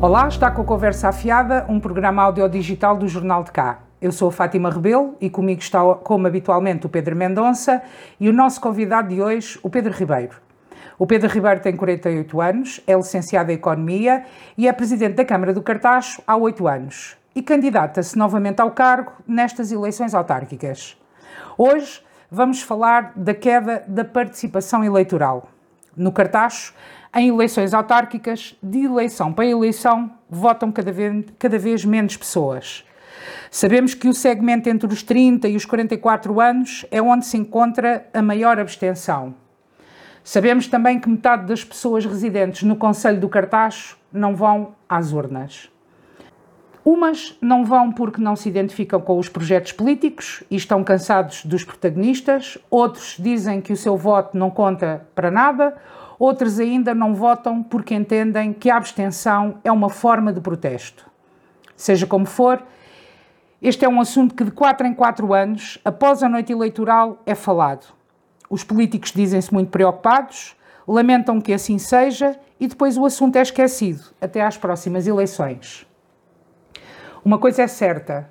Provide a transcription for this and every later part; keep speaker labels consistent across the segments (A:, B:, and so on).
A: Olá, está com a Conversa Afiada, um programa audiodigital do Jornal de Cá. Eu sou a Fátima Rebelo e comigo está, como habitualmente, o Pedro Mendonça e o nosso convidado de hoje, o Pedro Ribeiro. O Pedro Ribeiro tem 48 anos, é licenciado em Economia e é presidente da Câmara do Cartacho há 8 anos e candidata-se novamente ao cargo nestas eleições autárquicas. Hoje vamos falar da queda da participação eleitoral. No Cartacho, em eleições autárquicas, de eleição para eleição, votam cada vez, cada vez menos pessoas. Sabemos que o segmento entre os 30 e os 44 anos é onde se encontra a maior abstenção. Sabemos também que metade das pessoas residentes no Conselho do Cartacho não vão às urnas. Umas não vão porque não se identificam com os projetos políticos e estão cansados dos protagonistas, outros dizem que o seu voto não conta para nada, outros ainda não votam porque entendem que a abstenção é uma forma de protesto. Seja como for, este é um assunto que de quatro em quatro anos, após a noite eleitoral, é falado. Os políticos dizem-se muito preocupados, lamentam que assim seja e depois o assunto é esquecido até às próximas eleições. Uma coisa é certa: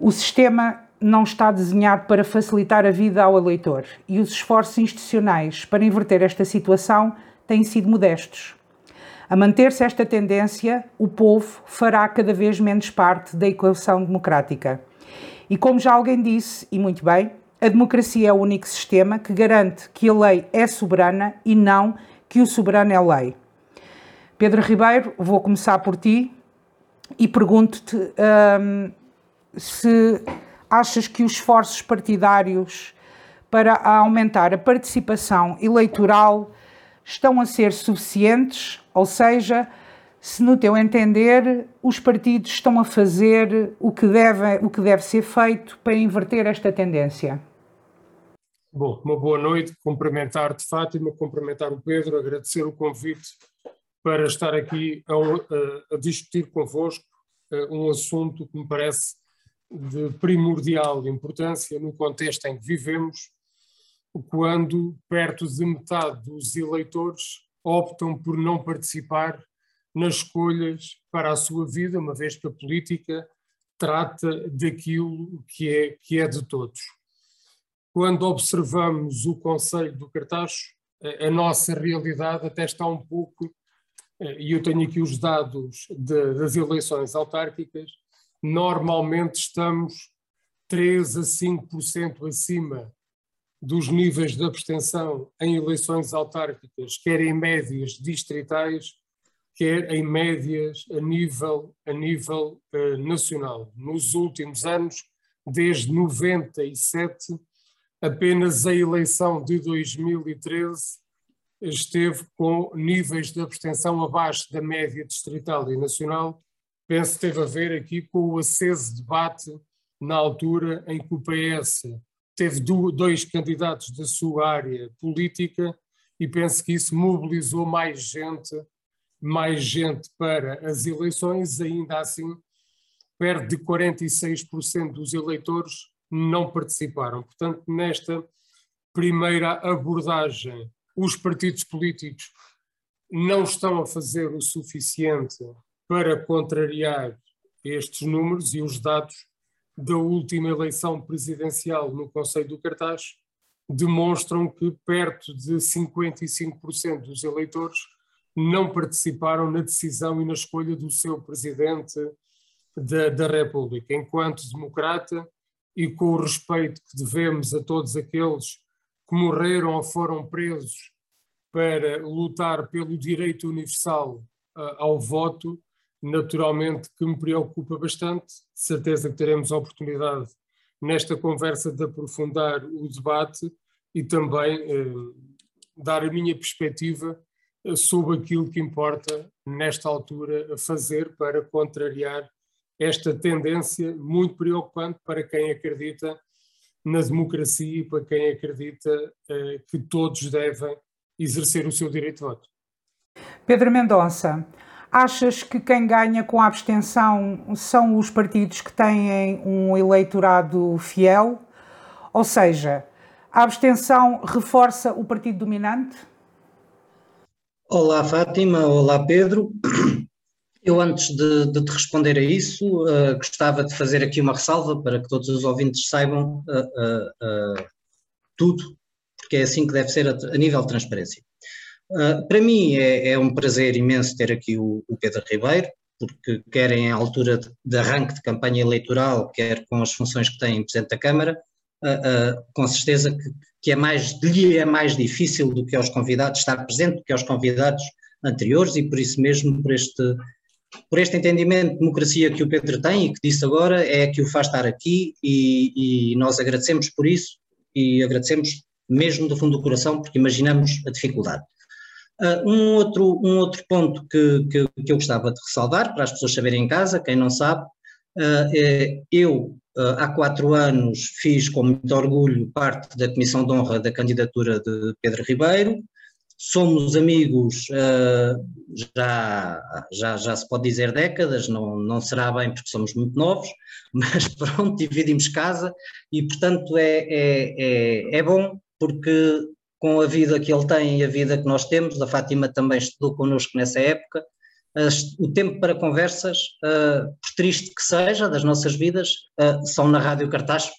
A: o sistema não está desenhado para facilitar a vida ao eleitor e os esforços institucionais para inverter esta situação têm sido modestos. A manter-se esta tendência, o povo fará cada vez menos parte da equação democrática. E como já alguém disse, e muito bem, a democracia é o único sistema que garante que a lei é soberana e não que o soberano é lei. Pedro Ribeiro, vou começar por ti e pergunto-te hum, se achas que os esforços partidários para aumentar a participação eleitoral estão a ser suficientes, ou seja, se no teu entender os partidos estão a fazer o que deve, o que deve ser feito para inverter esta tendência.
B: Bom, uma boa noite, cumprimentar-te Fátima, cumprimentar o Pedro, agradecer o convite para estar aqui a, a, discutir convosco uh, um assunto que me parece de primordial importância no contexto em que vivemos, quando perto de metade dos eleitores optam por não participar nas escolhas para a sua vida, uma vez que a política trata daquilo que é, que é de todos. Quando observamos o Conselho do Cartacho, a nossa realidade até está um pouco, e eu tenho aqui os dados de, das eleições autárquicas, normalmente estamos 3 a 5% acima dos níveis de abstenção em eleições autárquicas, quer em médias distritais, quer em médias a nível, a nível uh, nacional. Nos últimos anos, desde 97, apenas a eleição de 2013 esteve com níveis de abstenção abaixo da média distrital e nacional. Penso teve a ver aqui com o aceso debate na altura em que o PS teve dois candidatos da sua área política e penso que isso mobilizou mais gente, mais gente para as eleições, ainda assim perto de 46% dos eleitores não participaram. Portanto, nesta primeira abordagem, os partidos políticos não estão a fazer o suficiente para contrariar estes números e os dados da última eleição presidencial no Conselho do Cartaz demonstram que perto de 55% dos eleitores não participaram na decisão e na escolha do seu presidente da, da República. Enquanto democrata e com o respeito que devemos a todos aqueles que morreram ou foram presos para lutar pelo direito universal uh, ao voto, naturalmente que me preocupa bastante. De certeza que teremos a oportunidade nesta conversa de aprofundar o debate e também eh, dar a minha perspectiva eh, sobre aquilo que importa nesta altura fazer para contrariar esta tendência muito preocupante para quem acredita na democracia e para quem acredita eh, que todos devem exercer o seu direito de voto.
A: Pedro Mendonça, Achas que quem ganha com a abstenção são os partidos que têm um eleitorado fiel? Ou seja, a abstenção reforça o partido dominante?
C: Olá, Fátima. Olá, Pedro. Eu, antes de, de te responder a isso, uh, gostava de fazer aqui uma ressalva para que todos os ouvintes saibam uh, uh, tudo, porque é assim que deve ser a, a nível de transparência. Para mim é, é, um prazer imenso ter aqui o, o Pedro Ribeiro, porque quer em altura de, de, arranque de campanha eleitoral, quer com as funções que tem em Presidente da Câmara, com certeza que, que é mais, lhe é mais difícil do que aos convidados estar presente do que aos convidados anteriores e por isso mesmo, por este, por este entendimento de democracia que o Pedro tem e que disse agora, é que o faz estar aqui e, e nós agradecemos por isso e agradecemos mesmo do fundo do coração porque imaginamos a dificuldade. Uh, um, outro, um outro ponto que, que, que, eu gostava de ressalvar para as pessoas saberem em casa, quem não sabe, uh, é, eu uh, há quatro anos fiz com muito orgulho parte da Comissão de Honra da candidatura de Pedro Ribeiro, somos amigos já, já, já se pode dizer décadas, não, não será bem porque somos muito novos, mas pronto, dividimos casa e portanto é, é, é, é bom porque com a vida que ele tem e a vida que nós temos, a Fátima também estudou connosco nessa época, o tempo para conversas, uh, por triste que seja, das nossas vidas, uh, são na Rádio Cartaz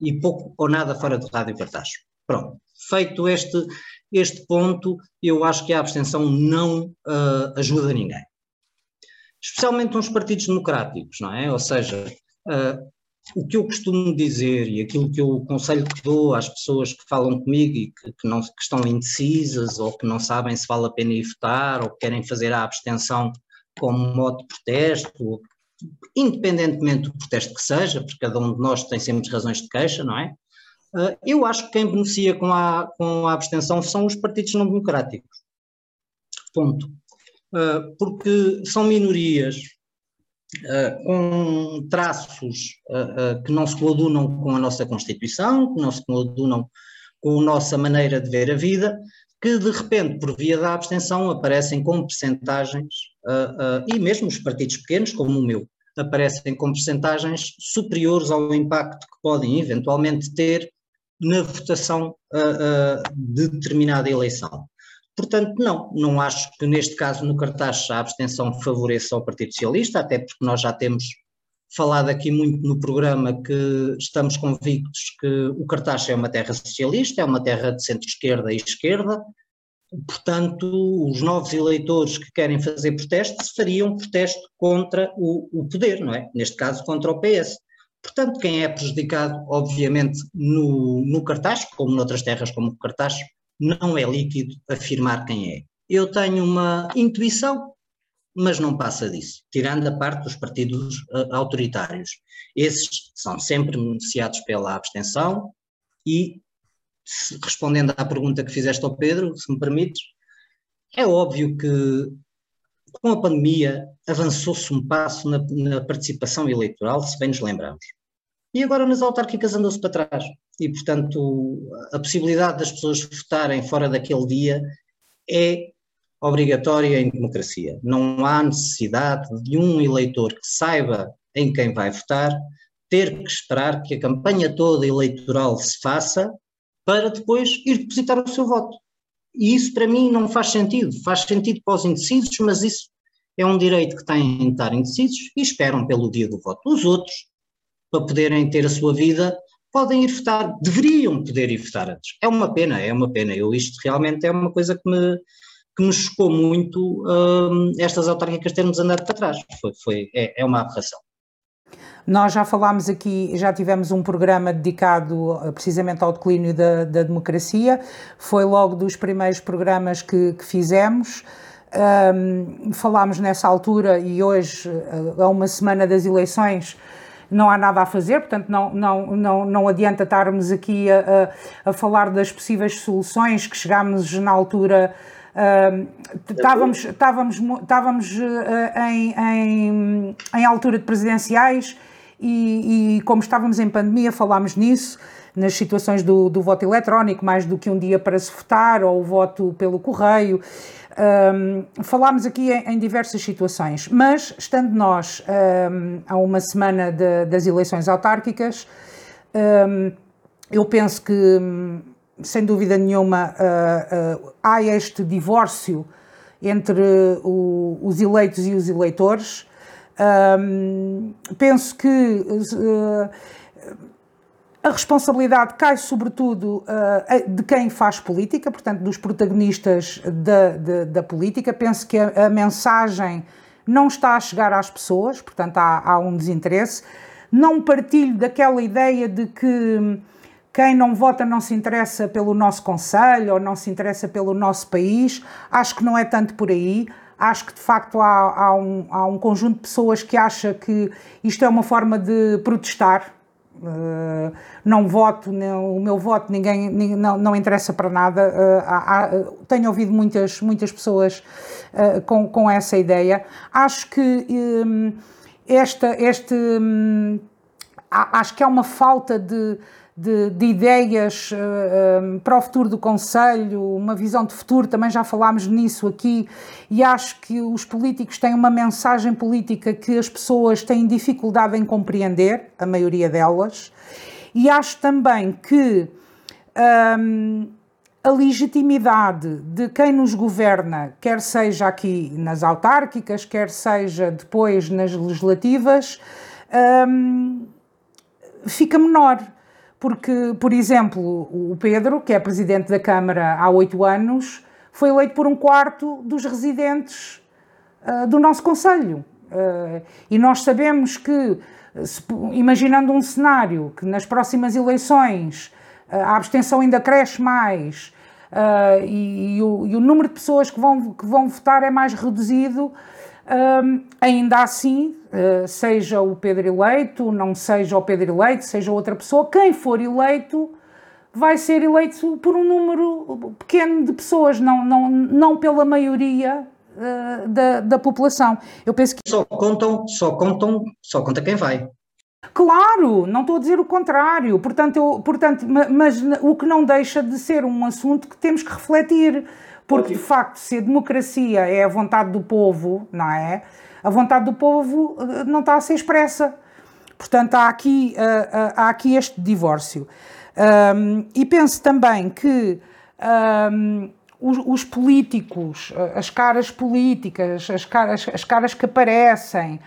C: e pouco ou nada fora do Rádio Cartaz. Pronto, feito este, este ponto, eu acho que a abstenção não uh, ajuda ninguém. Especialmente uns partidos democráticos, não é? Ou seja, o que eu costumo dizer e aquilo que eu conselho que dou às pessoas que falam comigo e que, que, não, que estão indecisas ou que não sabem se vale a pena ir votar ou que querem fazer a abstenção como modo de protesto, independentemente do protesto que seja, porque cada um de nós tem sempre razões de queixa, não é? Ah, eu acho que quem beneficia com a, com a abstenção são os partidos não democráticos. Ponto. Ah, porque são minorias ah, com traços que não se coadunam com a nossa Constituição, que não se coadunam com a nossa maneira de ver a vida, que de repente, por via da abstenção, aparecem com percentagens, e mesmo os partidos pequenos, como o meu, aparecem com percentagens superiores ao impacto que podem eventualmente ter na votação uh, uh, de determinada eleição. Portanto, não, não acho que neste caso no cartaz a abstenção favoreça o Partido Socialista, até porque nós já temos falado aqui muito no programa que estamos convictos que o cartaz é uma terra socialista, é uma terra de centro-esquerda e esquerda, portanto, os novos eleitores que querem fazer protesto fariam protesto contra o, o poder, não é? Neste caso, contra o PS. Portanto, quem é prejudicado, obviamente, no, no cartaz, como noutras terras como o cartaz, não é líquido afirmar quem é. Eu tenho uma intuição, mas não passa disso, tirando a parte dos partidos uh, autoritários. Esses são sempre beneficiados pela abstenção e, se, respondendo à pergunta que fizeste ao Pedro, se me permites, é óbvio que com a pandemia avançou-se um passo na, na, participação eleitoral, se bem nos lembramos. E agora nas autárquicas andou-se para trás. E, portanto, a possibilidade das pessoas votarem fora daquele dia é obrigatória em democracia. Não há necessidade de um eleitor que saiba em quem vai votar ter que esperar que a campanha toda eleitoral se faça para depois ir depositar o seu voto. E isso para mim não faz sentido. Faz sentido para os indecisos, mas isso é um direito que têm de estar indecisos e esperam pelo dia do voto. Os outros, para poderem ter a sua vida, podem ir votar, deveriam poder ir votar antes. É uma pena, é uma pena. Eu isto realmente é uma coisa que me, que me chocou muito um, estas autárquicas termos andado para trás. Foi, foi, é, é uma aberração.
A: Nós já falámos aqui, já tivemos um programa dedicado eh, precisamente ao declínio da, da democracia, foi logo dos primeiros programas que, que fizemos. Um, falámos nessa altura e hoje, eh, a uma semana das eleições, não há nada a fazer, portanto não, não, não, não adianta estarmos aqui a, a, a falar das possíveis soluções que chegámos na altura. Uh, estávamos estávamos, estávamos uh, em, em, em altura de presidenciais e, e, como estávamos em pandemia falámos nisso, nas situações do, do voto eletrónico, mais do que um dia para se votar ou o voto pelo correio. Um, falámos aqui em, em, diversas situações, mas estando nós um, uma semana de, das eleições autárquicas, um, eu penso que, sem dúvida nenhuma, uh, uh, há este divórcio entre o, os eleitos e os eleitores. Penso que uh, a responsabilidade cai sobretudo uh, de quem faz política, portanto, dos protagonistas da, da, da política. Penso que a, a, mensagem não está a chegar às pessoas, portanto, há, há um desinteresse. Não partilho daquela ideia de que quem não vota não se interessa pelo nosso Conselho ou não se interessa pelo nosso país. Acho que não é tanto por aí. Acho que de facto há, há, um, há um conjunto de pessoas que acha que isto é uma forma de protestar. Uh, não voto, não, o meu voto ninguém, não, não, interessa para nada. Uh, há, há, tenho ouvido muitas, muitas pessoas com, com essa ideia. Acho que esta, este, um, acho que há uma falta de de, de ideias uh, eh, um, eh, para o futuro do Conselho, uma visão de futuro, também já falámos nisso aqui, e acho que os políticos têm uma mensagem política que as pessoas têm dificuldade em compreender, a maioria delas, e acho também que um, a legitimidade de quem nos governa, quer seja aqui nas autárquicas, quer seja depois nas legislativas, um, fica menor porque, por exemplo, o Pedro, que é presidente da Câmara há oito anos, foi eleito por um quarto dos residentes uh, do nosso Conselho. Uh, e nós sabemos que, se, imaginando um cenário que nas próximas eleições uh, a abstenção ainda cresce mais e, e, o, e, o, número de pessoas que vão, que vão votar é mais reduzido, ainda assim, seja o Pedro eleito, não seja o Pedro eleito, seja outra pessoa, quem for eleito vai ser eleito por um número pequeno de pessoas, não, não, não pela maioria uh, da, da população.
C: Eu penso que só contam, só contam, só conta quem vai.
A: Claro, não estou a dizer o contrário. Portanto, eu, portanto, mas o que não deixa de ser um assunto que temos que refletir. Porque, de facto, se a democracia é a vontade do povo, não é? A vontade do povo eh, não está a ser expressa. Portanto, há aqui, eh, eh, há aqui este divórcio. E penso também que os, os, políticos, as caras políticas, as caras, as caras que aparecem,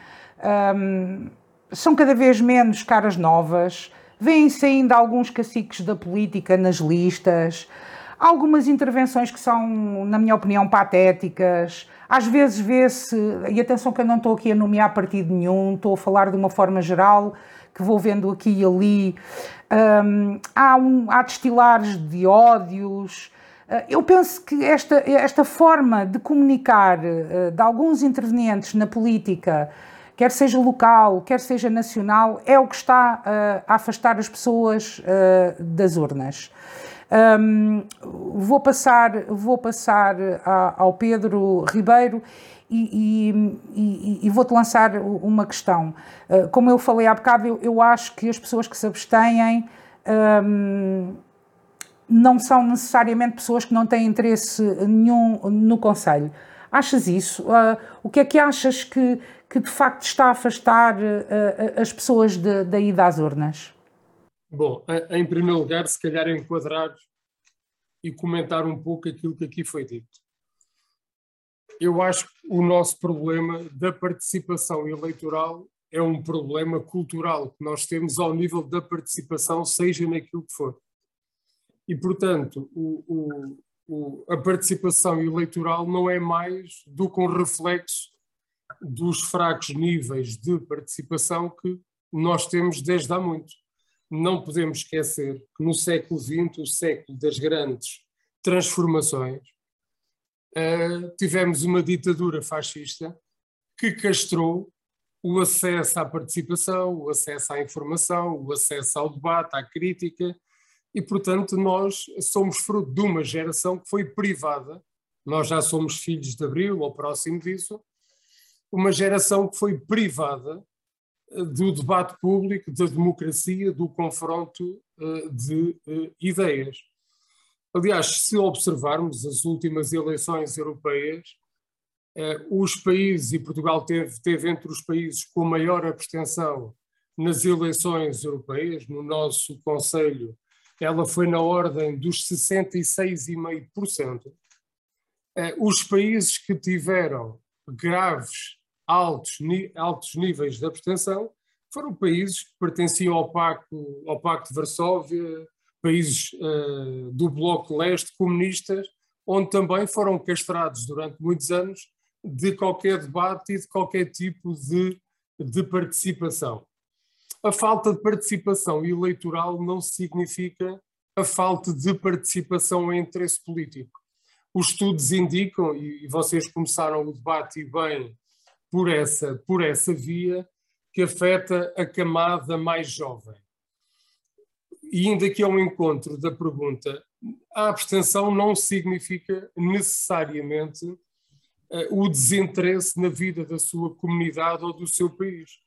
A: são cada vez menos caras novas. Vêm-se ainda alguns caciques da política nas listas algumas intervenções que são, na minha opinião, patéticas. Às vezes vê-se, e atenção que eu não estou aqui a nomear partido nenhum, estou a falar de uma forma geral, que vou vendo aqui e ali. Um, há, um, há destilares de ódios. Uh, eu penso que esta, esta forma de comunicar uh, de alguns intervenientes na política, quer seja local, quer seja nacional, é o que está uh, a afastar as pessoas das urnas. Um, vou passar, vou passar a, ao Pedro Ribeiro e, e, e, e vou-te lançar uma questão. Uh, como eu falei há bocado, eu, eu, acho que as pessoas que se abstêm um, não são necessariamente pessoas que não têm interesse nenhum no Conselho. Achas isso? Uh, o que é que achas que, que de facto está a afastar uh, as pessoas de, da ida às urnas?
B: Bom, em primeiro lugar, se calhar enquadrar e comentar um pouco aquilo que aqui foi dito. Eu acho que o nosso problema da participação eleitoral é um problema cultural que nós temos ao nível da participação, seja naquilo que for. E, portanto, o, o, o, a participação eleitoral não é mais do que um reflexo dos fracos níveis de participação que nós temos desde há muito não podemos esquecer que no século XX, o século das grandes transformações, uh, tivemos uma ditadura fascista que castrou o acesso à participação, o acesso à informação, o acesso ao debate, à crítica, e, portanto, nós somos fruto de uma geração que foi privada, nós já somos filhos de Abril ou próximo disso, uma geração que foi privada do debate público, da democracia, do confronto eh, de eh, ideias. Aliás, se observarmos as últimas eleições europeias, eh, os países, e Portugal teve, teve entre os países com maior abstenção nas eleições europeias, no nosso Conselho, ela foi na ordem dos 66,5%. os países que tiveram graves, altos, altos níveis de abstenção foram países que pertenciam ao Pacto, ao Pacto de Varsóvia, países uh, do Bloco Leste, comunistas, onde também foram castrados durante muitos anos de qualquer debate e de qualquer tipo de, de participação. A falta de participação eleitoral não significa a falta de participação em interesse político. Os estudos indicam, e vocês começaram o debate e bem por essa, por essa via, que afeta a camada mais jovem. E ainda que um encontro da pergunta, a abstenção não significa necessariamente uh, o desinteresse na vida da sua comunidade ou do seu país.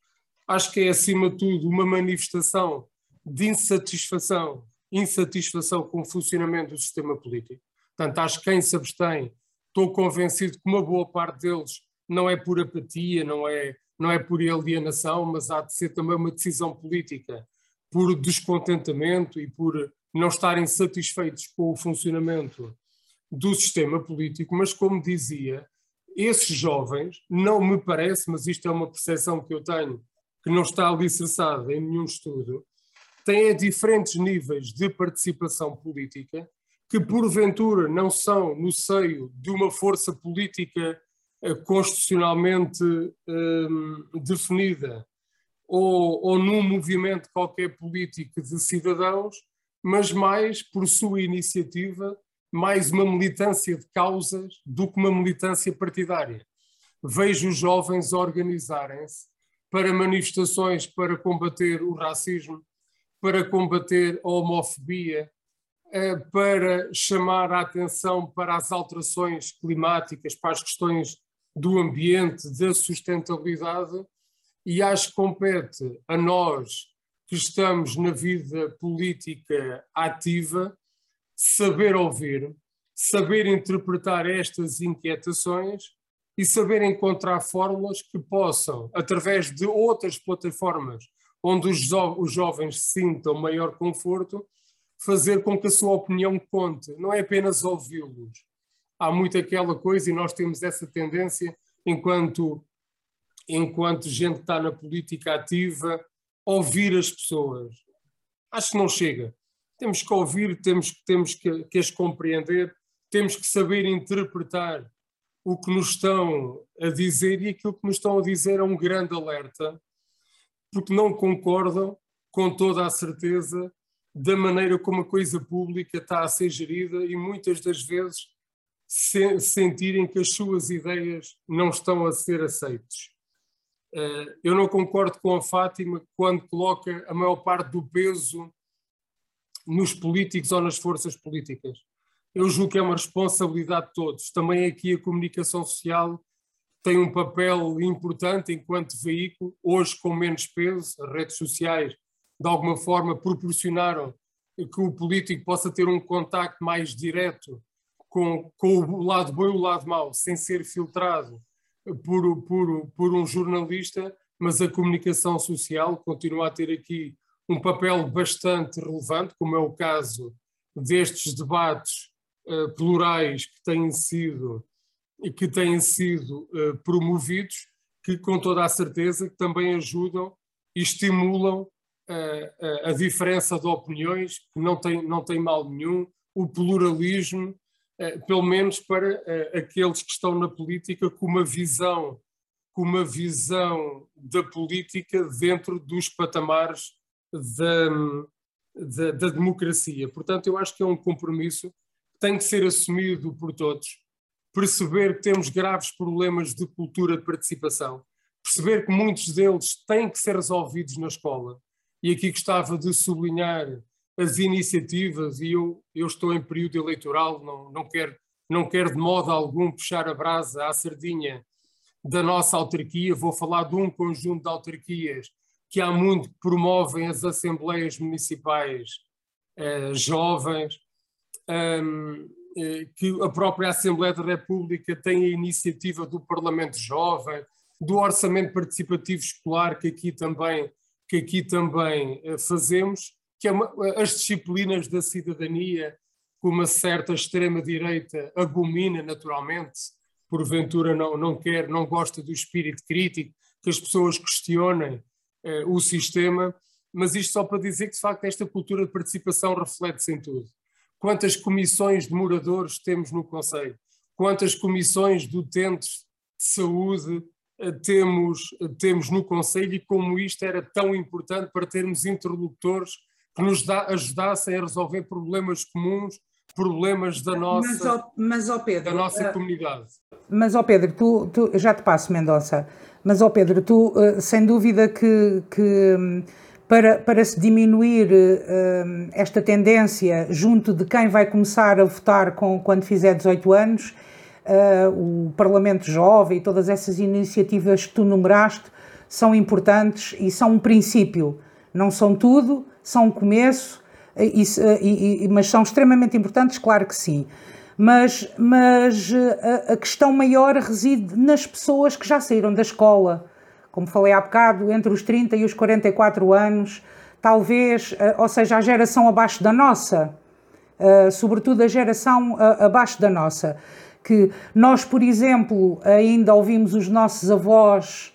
B: Acho que é, acima de tudo, uma manifestação de insatisfação, insatisfação com o funcionamento do sistema político. Portanto, acho que quem se abstém, estou convencido que uma boa parte deles não é por apatia, não é, não é por alienação, mas há de ser também uma decisão política, por descontentamento e por não estarem satisfeitos com o funcionamento do sistema político, mas como dizia, esses jovens, não me parece, mas isto é uma percepção que eu tenho, que não está alicerçada em nenhum estudo, têm diferentes níveis de participação política que porventura não são no seio de uma força política constitucionalmente um, definida ou, ou num movimento qualquer político de cidadãos, mas mais por sua iniciativa, mais uma militância de causas do que uma militância partidária. Vejo os jovens organizarem-se para manifestações para combater o racismo, para combater a homofobia, eh, para chamar a atenção para as alterações climáticas, para as questões do ambiente, da sustentabilidade, e acho que compete a nós que estamos na vida política ativa saber ouvir, saber interpretar estas inquietações e saber encontrar fórmulas que possam, através de outras plataformas onde os, jo os jovens sintam maior conforto, fazer com que a sua opinião conte, não é apenas ouvi-los, há muito aquela coisa e nós temos essa tendência enquanto enquanto gente que está na política ativa ouvir as pessoas. Acho que não chega. Temos que ouvir temos temos que, que as compreender temos que saber interpretar o que nos estão a dizer e aquilo que nos estão a dizer é um grande alerta porque não concordam com toda a certeza da maneira como a coisa pública está a ser gerida e muitas das vezes se, sentirem que as suas ideias não estão a ser aceitas. Uh, eu não concordo com a Fátima quando coloca a maior parte do peso nos políticos ou nas forças políticas. Eu julgo que é uma responsabilidade de todos. Também aqui a comunicação social tem um papel importante enquanto veículo, hoje com menos peso, as redes sociais de alguma forma proporcionaram que o político possa ter um contacto mais direto com, com o lado bom e o lado mau, sem ser filtrado por, por, por um jornalista, mas a comunicação social continua a ter aqui um papel bastante relevante, como é o caso destes debates uh, plurais que têm sido que têm sido uh, promovidos, que com toda a certeza que também ajudam e estimulam uh, a diferença de opiniões, que não tem, não tem mal nenhum, o pluralismo pelo menos para eh, aqueles que estão na política com uma visão com uma visão da política dentro dos patamares da, da, da, democracia. Portanto, eu acho que é um compromisso que tem que ser assumido por todos, perceber que temos graves problemas de cultura de participação, perceber que muitos deles têm que ser resolvidos na escola. E aqui gostava de sublinhar as iniciativas, e eu, eu estou em período eleitoral, não, não, quero, não quero de modo algum puxar a brasa à sardinha da nossa autarquia, vou falar de um conjunto de autarquias que há muito promovem as assembleias municipais eh, jovens, um, eh, que a própria Assembleia da República tem a iniciativa do Parlamento Jovem, do Orçamento Participativo Escolar, que aqui também, que aqui também eh, fazemos, que é uma, as disciplinas da cidadania, que uma certa extrema-direita abomina naturalmente, porventura não, não quer, não gosta do espírito crítico, que as pessoas questionem eh, o sistema, mas isto só para dizer que, de facto, esta cultura de participação reflete-se em tudo. Quantas comissões de moradores temos no Conselho? Quantas comissões de utentes de saúde eh, temos, eh, temos no Conselho e como isto era tão importante para termos interlocutores que nos dá, ajudassem a resolver problemas comuns, problemas da nossa, mas, ó, mas, ó Pedro, da nossa uh, comunidade.
A: Mas, ó Pedro, tu, tu, já te passo, Mendonça, mas, ó Pedro, tu, uh, sem dúvida que, que um, para, para se diminuir uh, esta tendência junto de quem vai começar a votar com, quando fizer 18 anos, o Parlamento Jovem e todas essas iniciativas que tu numeraste são importantes e são um princípio. Não são tudo, são um começo, e, e, mas são extremamente importantes, claro que sim. Mas, mas a, a, questão maior reside nas pessoas que já saíram da escola, como falei há bocado, entre os 30 e os 44 anos, talvez, ou seja, a geração abaixo da nossa, sobretudo a geração abaixo da nossa. Que nós, por exemplo, ainda ouvimos os nossos avós,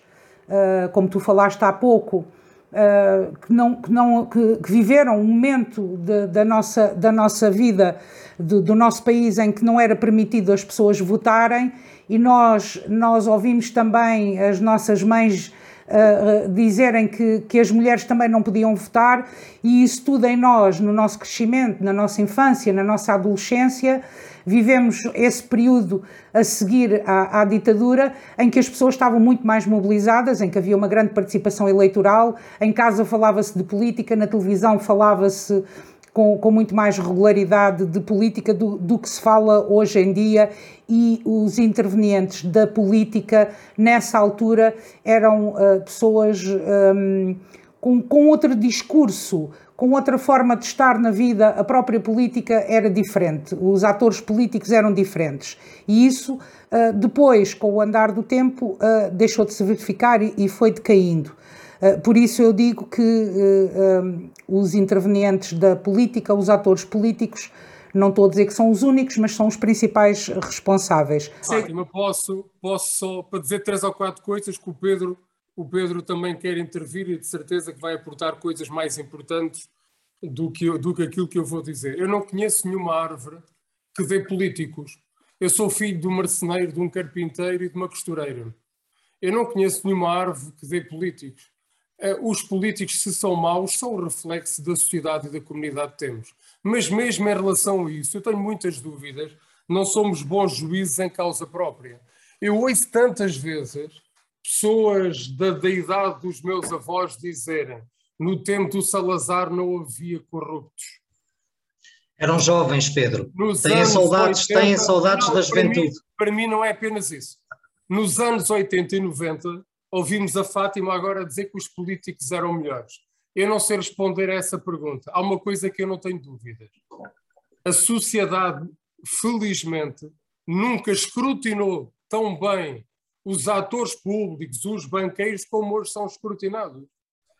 A: como tu falaste há pouco, uh, que, não, que, não, que, que, viveram um momento de, da, nossa, da nossa vida, do, do nosso país, em que não era permitido as pessoas votarem, e nós, nós ouvimos também as nossas mães Uh, dizerem que, que as mulheres também não podiam votar, e isso tudo em nós, no nosso crescimento, na nossa infância, na nossa adolescência, Vivemos esse período a seguir à, à, ditadura, em que as pessoas estavam muito mais mobilizadas, em que havia uma grande participação eleitoral, em casa falava-se de política, na televisão falava-se com, com, muito mais regularidade de política do, do, que se fala hoje em dia. E os intervenientes da política nessa altura eram uh, pessoas um, com, com outro discurso, com outra forma de estar na vida, a própria política era diferente, os atores políticos eram diferentes. E isso, ah, depois, com o andar do tempo, ah, deixou de se verificar e foi decaindo. Ah, por isso eu digo que os intervenientes da política, os atores políticos, não estou a dizer que são os únicos, mas são os principais responsáveis.
B: Fátima, posso, posso só para dizer três ou quatro coisas que o Pedro o Pedro também quer intervir e de certeza que vai aportar coisas mais importantes do que, do que aquilo que eu vou dizer. Eu não conheço nenhuma árvore que dê políticos. Eu sou filho de um marceneiro, de um carpinteiro e de uma costureira. Eu não conheço nenhuma árvore que dê políticos. Eh, os políticos, se são maus, são o reflexo da sociedade e da comunidade que temos. Mas mesmo em relação a isso, eu tenho muitas dúvidas. Não somos bons juízes em causa própria. Eu ouço tantas vezes pessoas da, da idade dos meus avós dizerem no tempo do Salazar não havia corruptos.
C: Eram jovens, Pedro. Nos têm saudades, 80, têm saudades não, da juventude.
B: Para mim, para mim não é apenas isso. Nos anos 80 e 90 ouvimos a Fátima agora dizer que os políticos eram melhores. Eu não sei responder a essa pergunta. Há uma coisa que eu não tenho dúvidas. A sociedade, felizmente, nunca escrutinou tão bem os atores públicos, os banqueiros, como hoje são escrutinados.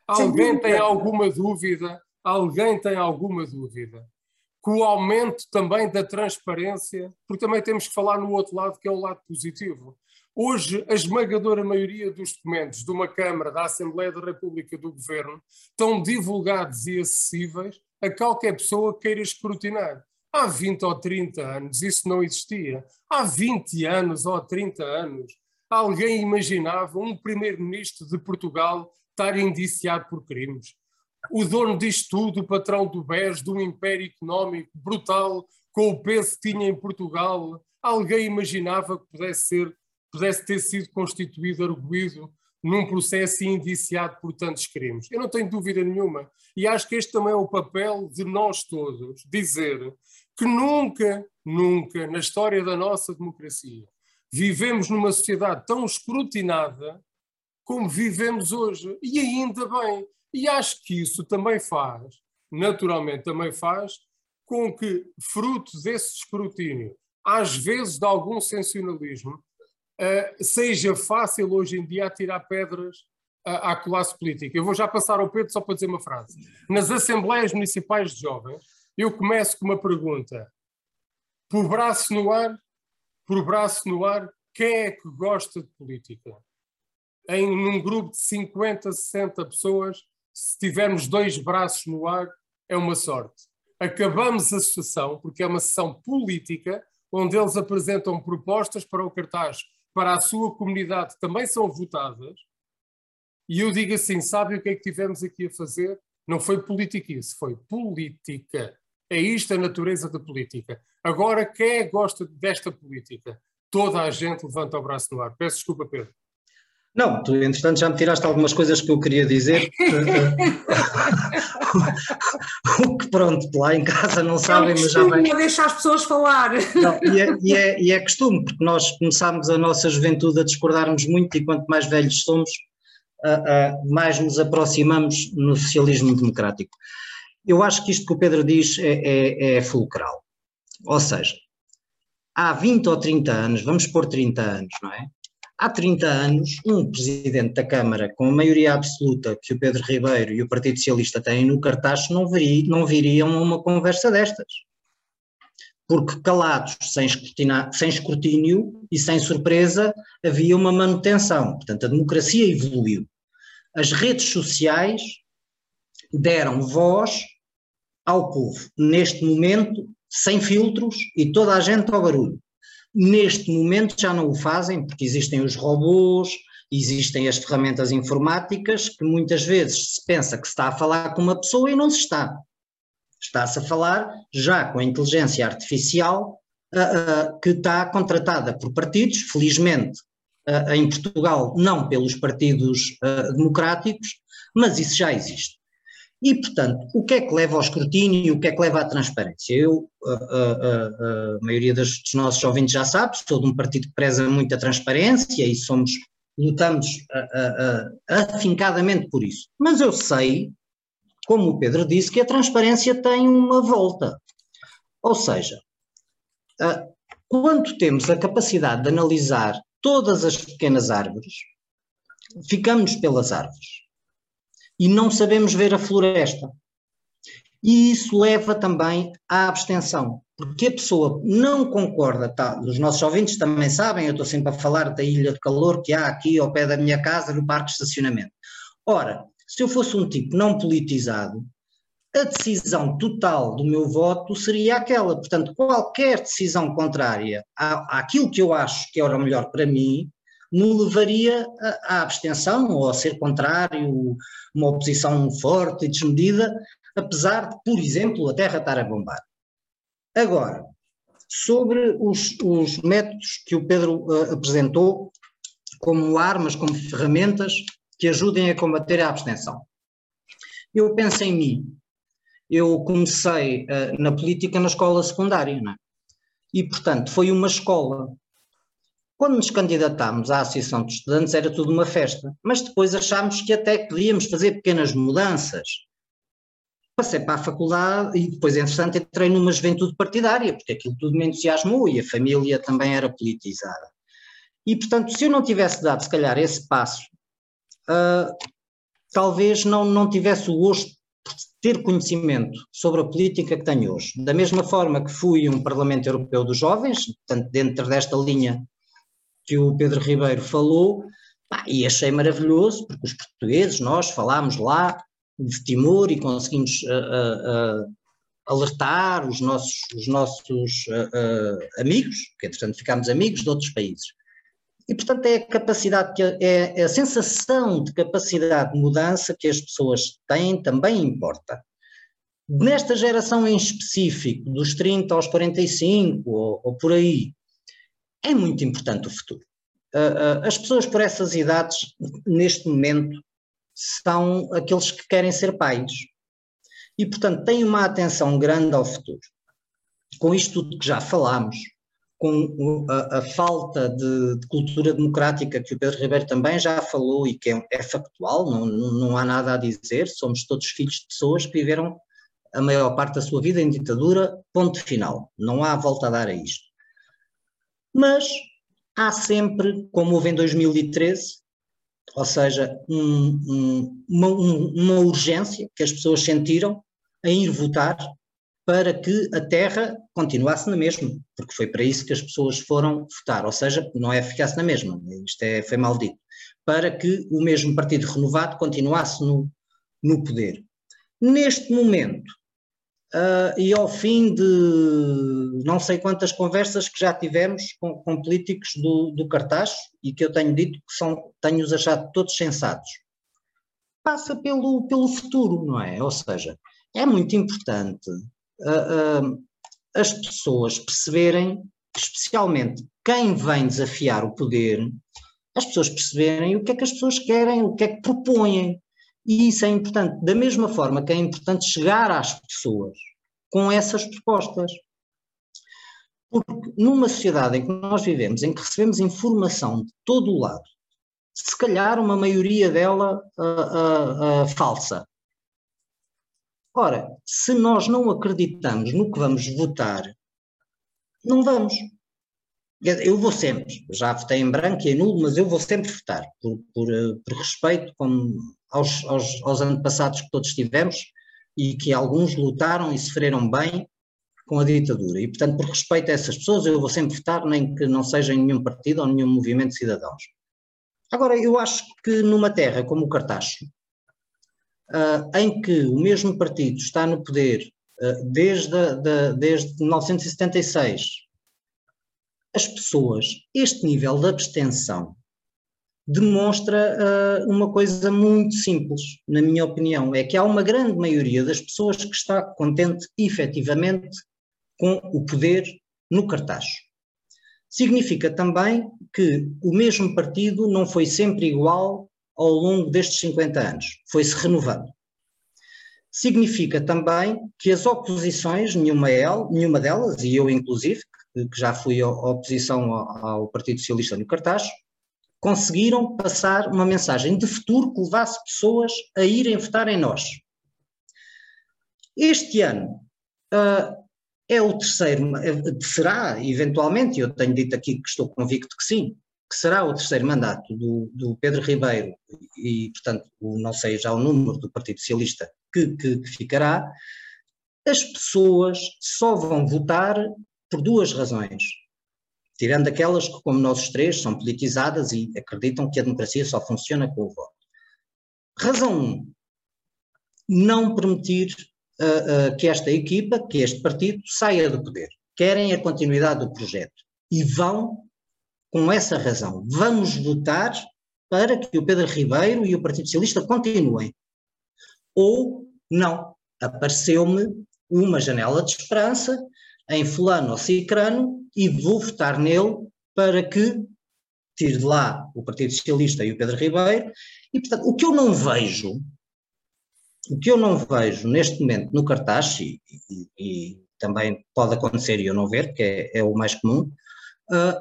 B: Alguém tem alguma dúvida? Alguém tem alguma dúvida? Que o aumento também da transparência, porque também temos que falar no outro lado, que é o lado positivo. Hoje, a esmagadora maioria dos documentos de uma Câmara, da Assembleia da República, do Governo, estão divulgados e acessíveis a qualquer pessoa que queira escrutinar. Há 20 ou 30 anos isso não existia. Há 20 anos ou 30 anos Alguém imaginava um primeiro-ministro de Portugal estar indiciado por crimes? O dono disto tudo, o patrão do BES, de um império económico brutal, com o peso que tinha em Portugal, alguém imaginava que pudesse, ser, pudesse ter sido constituído arguído num processo indiciado por tantos crimes. Eu não tenho dúvida nenhuma. E acho que este também é o papel de nós todos, dizer que nunca, nunca, na história da nossa democracia, vivemos numa sociedade tão escrutinada como vivemos hoje. E ainda bem. E acho que isso também faz, naturalmente, também faz com que, fruto desse escrutínio, às vezes de algum sensacionalismo, uh, seja fácil hoje em dia atirar pedras à, à classe política. Eu vou já passar ao Pedro só para dizer uma frase. Nas assembleias municipais de jovens, eu começo com uma pergunta: por braço no ar, por braço no ar, quem é que gosta de política? Em num grupo de 50, 60 pessoas, se tivermos dois braços no ar, é uma sorte. Acabamos a sessão, porque é uma sessão política, onde eles apresentam propostas para o cartaz, para a sua comunidade, também são votadas, e eu digo assim: sabe o que é que tivemos aqui a fazer? Não foi política isso, foi política. É isto a natureza da política. Agora, quem é gosta desta política? Toda a gente levanta o braço no ar. Peço desculpa, Pedro.
C: Não, tu, entretanto, já me tiraste algumas coisas que eu queria dizer. o que, pronto, lá em casa não sabem,
A: é
C: mas já vem.
A: Não deixar as pessoas falar.
C: Não, e, é, e, é, e é costume, porque nós começámos a nossa juventude a discordarmos muito e quanto mais velhos somos, uh, uh, mais nos aproximamos no socialismo democrático. Eu acho que isto que o Pedro diz é, é, é fulcral. Ou seja, há 20 ou 30 anos, vamos pôr 30 anos, não é? Há 30 anos, um presidente da Câmara com a maioria absoluta que o Pedro Ribeiro e o Partido Socialista têm no cartaz não, viria, não viriam a uma conversa destas. Porque calados, sem, sem escrutínio e sem surpresa, havia uma manutenção. Portanto, a democracia evoluiu. As redes sociais deram voz ao povo, neste momento, sem filtros e toda a gente ao barulho. Neste momento já não o fazem porque existem os robôs, existem as ferramentas informáticas que muitas vezes se pensa que se está a falar com uma pessoa e não se está. Está-se a falar já com a inteligência artificial uh, uh, que está contratada por partidos, felizmente uh, em Portugal não pelos partidos democráticos, mas isso já existe. E, portanto, o que é que leva ao escrutínio e o que é que leva à transparência? Eu, a, a, a, a maioria dos, dos nossos ouvintes já sabe, sou de um partido que preza muito a transparência e somos, lutamos afincadamente por isso. Mas eu sei, como o Pedro disse, que a transparência tem uma volta. Ou seja, quando temos a capacidade de analisar todas as pequenas árvores, ficamos pelas árvores e não sabemos ver a floresta. E isso leva também à abstenção, porque a pessoa não concorda, tá, os nossos ouvintes também sabem, eu estou sempre a falar da ilha de calor que há aqui ao pé da minha casa, no parque de estacionamento. Ora, se eu fosse um tipo não politizado, a decisão total do meu voto seria aquela. Portanto, qualquer decisão contrária à, àquilo que eu acho que era melhor para mim, me levaria à abstenção ou a ser contrário, uma oposição forte e desmedida, apesar de, por exemplo, a Terra estar a bombar. Agora, sobre os, os métodos que o Pedro uh, apresentou como armas, como ferramentas que ajudem a combater a abstenção. Eu penso em mim. Eu comecei uh, na política na escola secundária, é? e, portanto, foi uma escola quando nos candidatámos à Associação de Estudantes era tudo uma festa, mas depois achámos que até podíamos fazer pequenas mudanças. Passei para a faculdade e depois, entretanto, entrei numa juventude partidária, porque aquilo tudo me entusiasmou e a família também era politizada. E, portanto, se eu não tivesse dado, se calhar, esse passo, uh, talvez não, não tivesse o gosto de ter conhecimento sobre a política que tenho hoje. Da mesma forma que fui um Parlamento Europeu dos Jovens, portanto, dentro desta linha que o Pedro Ribeiro falou, pá, e achei maravilhoso, porque os portugueses, nós falámos lá de Timor e conseguimos uh, uh, alertar os nossos, os nossos amigos, que entretanto ficámos amigos de outros países. E, portanto, é a capacidade, que, é, é a sensação de capacidade de mudança que as pessoas têm também importa. Nesta geração em específico, dos 30 aos 45 ou, ou por aí, é muito importante o futuro. Uh, uh, as pessoas por essas idades, neste momento, são aqueles que querem ser pais. E, portanto, têm uma atenção grande ao futuro. Com isto tudo que já falámos, com a, a falta de, de, cultura democrática que o Pedro Ribeiro também já falou e que é, é factual, não, não há nada a dizer, somos todos filhos de pessoas que viveram a maior parte da sua vida em ditadura, ponto final. Não há volta a dar a isto. Mas há sempre, como houve em 2013, ou seja, um, um, uma, um, uma urgência que as pessoas sentiram em ir votar para que a terra continuasse na mesma, porque foi para isso que as pessoas foram votar, ou seja, não é ficasse na mesma, isto é, foi mal dito, para que o mesmo Partido Renovado continuasse no, no poder. Neste momento, uh, e ao fim de não sei quantas conversas que já tivemos com, com políticos do, do cartaz, e que eu tenho dito que são, tenho-os achado todos sensatos, passa pelo, pelo futuro, não é? Ou seja, é muito importante uh, uh, as pessoas perceberem, especialmente quem vem desafiar o poder, as pessoas perceberem o que é que as pessoas querem, o que é que propõem. E isso é importante. Da mesma forma que é importante chegar às pessoas com essas propostas. Porque numa sociedade em que nós vivemos, em que recebemos informação de todo o lado, se calhar uma maioria dela uh, uh, uh, falsa, Ora, se nós não acreditamos no que vamos votar, não vamos. Eu vou sempre, já votei em branco e em nulo, mas eu vou sempre votar, por, por, eh, por respeito como aos, aos, aos antepassados que todos tivemos e que alguns lutaram e sofreram bem com a ditadura. E, portanto, por respeito a essas pessoas, eu vou sempre votar, nem que não seja em nenhum partido ou nenhum movimento de cidadãos. Agora, eu acho que numa terra como o Cartacho, uh, em que o mesmo partido está no poder uh, desde, da, desde 1976, as pessoas, este nível de abstenção demonstra uh, uma coisa muito simples, na minha opinião, é que há uma grande maioria das pessoas que está contente efetivamente com o poder no cartaz. Significa também que o mesmo partido não foi sempre igual ao longo destes 50 anos, foi-se renovando. Significa também que as oposições, nenhuma, nenhuma delas, e eu inclusive, que, já fui a oposição ao, Partido Socialista no cartaz, conseguiram passar uma mensagem de futuro que levasse pessoas a irem votar em nós. Este ano uh, é o terceiro, será eventualmente, eu tenho dito aqui que estou convicto que sim, que será o terceiro mandato do, do Pedro Ribeiro e, portanto, o, não sei já o número do Partido Socialista que, que, que ficará, as pessoas só vão votar por duas razões. Tirando aquelas que, como nós três, são politizadas e acreditam que a democracia só funciona com o voto. Razão 1. Um, não permitir uh, uh, que esta equipa, que este partido, saia do poder. Querem a continuidade do projeto. E vão com essa razão. Vamos votar para que o Pedro Ribeiro e o Partido Socialista continuem. Ou não. Apareceu-me uma janela de esperança em fulano ou cicrano e vou votar nele para que tire de lá o Partido Socialista e o Pedro Ribeiro. E, portanto, o que eu não vejo, o que eu não vejo neste momento no cartaz, e, e, e também pode acontecer e eu não ver, que é, é o mais comum, uh,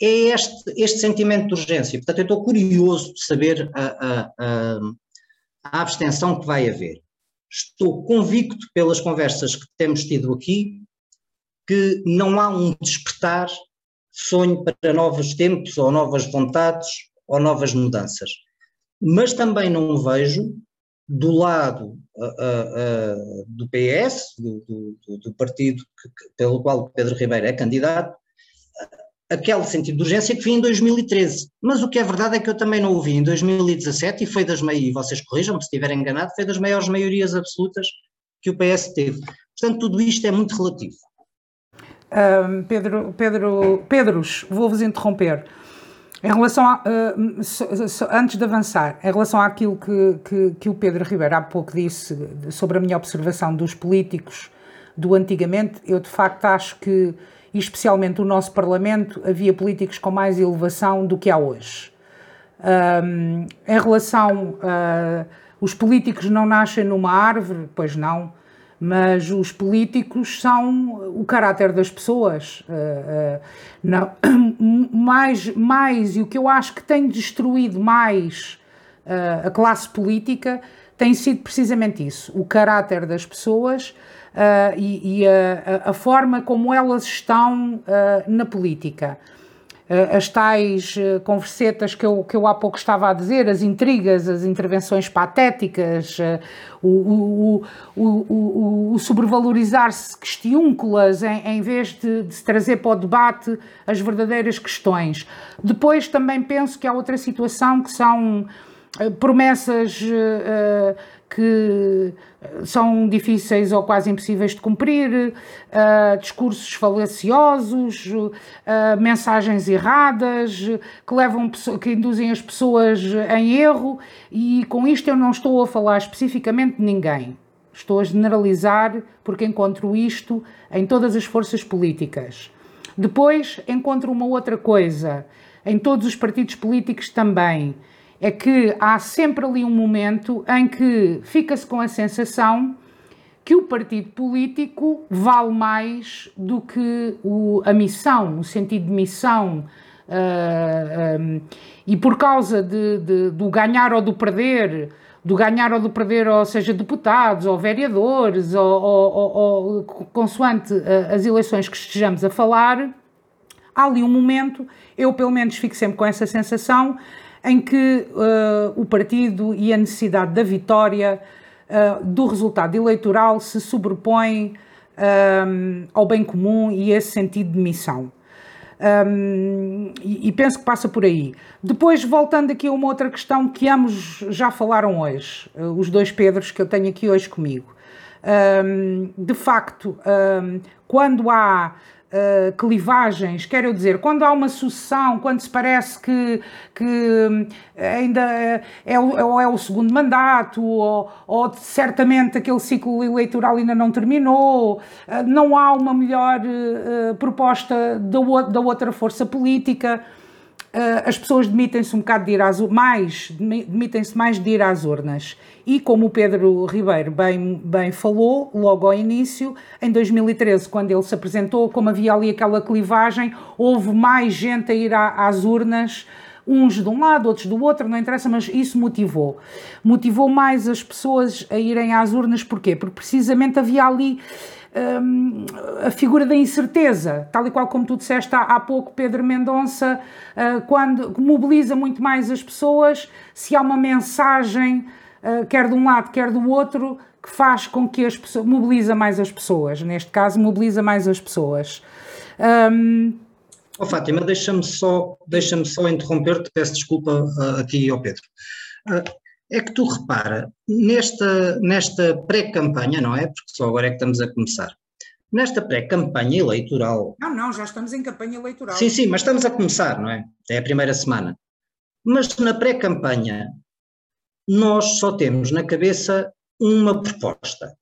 C: é este, este sentimento de urgência. Portanto, eu estou curioso de saber a, a, a, a abstenção que vai haver. Estou convicto pelas conversas que temos tido aqui que não há um despertar sonho para novos tempos ou novas vontades ou novas mudanças. Mas também não vejo do lado uh, uh, do PS, do, do, do partido que, pelo qual Pedro Ribeiro é candidato, aquele sentido de urgência que vi em 2013. Mas o que é verdade é que eu também não ouvi em 2017 e foi das maiores, e vocês corrijam-me se estiver enganado, foi das maiores maiorias absolutas que o PS teve. Portanto, tudo isto é muito relativo.
A: Um, Pedro, Pedro, Pedros, vou-vos interromper. Em relação a, uh, so, so, antes de avançar, em relação àquilo que, que, que o Pedro Ribeiro há pouco disse sobre a minha observação dos políticos do antigamente, eu de facto acho que especialmente o nosso Parlamento, havia políticos com mais elevação do que há hoje. Um, em relação a. Os políticos não nascem numa árvore, pois não, mas os políticos são o caráter das pessoas. Uh, uh, não, mais, mais, e o que eu acho que tem destruído mais uh, a classe política tem sido precisamente isso: o caráter das pessoas e, e a, a, forma como elas estão na política. As tais conversetas que eu, que eu há pouco estava a dizer, as intrigas, as intervenções patéticas, o, o, o, o sobrevalorizar-se questiúnculas em, em vez de, de, se trazer para o debate as verdadeiras questões. Depois também penso que há outra situação que são promessas uh, que são difíceis ou quase impossíveis de cumprir, uh, discursos falaciosos, uh, mensagens erradas, que levam que induzem as pessoas em erro, e com isto eu não estou a falar especificamente de ninguém. Estou a generalizar porque encontro isto em todas as forças políticas. Depois encontro uma outra coisa, em todos os partidos políticos também é que há sempre ali um momento em que fica-se com a sensação que o partido político vale mais do que o, a missão, o sentido de missão. Uh, ah, um, e por causa de, de, do ganhar ou do perder, do ganhar ou do perder, ou seja, deputados ou vereadores, ou, ou, ou, ou consoante uh, as eleições que estejamos a falar, há ali um momento, eu pelo menos fico sempre com essa sensação, em que uh, o partido e a necessidade da vitória uh, do resultado eleitoral se sobrepõem um, eh, ao bem comum e esse sentido de missão. Um, e, e, penso que passa por aí. Depois, voltando aqui a uma outra questão que ambos já falaram hoje, uh, os dois Pedros que eu tenho aqui hoje comigo. Um, de facto, quando há uh, clivagens, quero dizer, quando há uma sucessão, quando se parece que, que ainda é, é, o, é o segundo mandato, ou, ou, certamente aquele ciclo eleitoral ainda não terminou, uh, não há uma melhor uh, proposta da, da outra força política. Uh, as pessoas demitem-se um bocado de ir às mais, demitem-se mais de ir às urnas. E como o Pedro Ribeiro bem, bem falou, logo ao início, em 2013, quando ele se apresentou, como havia ali aquela clivagem, houve mais gente a ir às urnas, uns de um lado, outros do outro, não interessa, mas isso motivou. Motivou mais as pessoas a irem às urnas, porquê? Porque precisamente havia ali um, a figura da incerteza, tal e qual como tu disseste há, há pouco, Pedro Mendonça, uh, quando mobiliza muito mais as pessoas, se há uma mensagem, uh, quer de um lado, quer do outro, que faz com que as pessoas, mobiliza mais as pessoas, neste caso, mobiliza mais as pessoas. Um,
C: Oh, Fátima, deixa-me só, deixa só interromper-te, peço desculpa a, a ti e ao Pedro. Uh, é que tu repara, nesta, nesta pré-campanha, não é? Porque só agora é que estamos a começar. Nesta pré-campanha eleitoral.
A: Não, não, já estamos em campanha eleitoral.
C: Sim, sim, mas estamos a começar, não é? É a primeira semana. Mas na pré-campanha, nós só temos na cabeça uma proposta,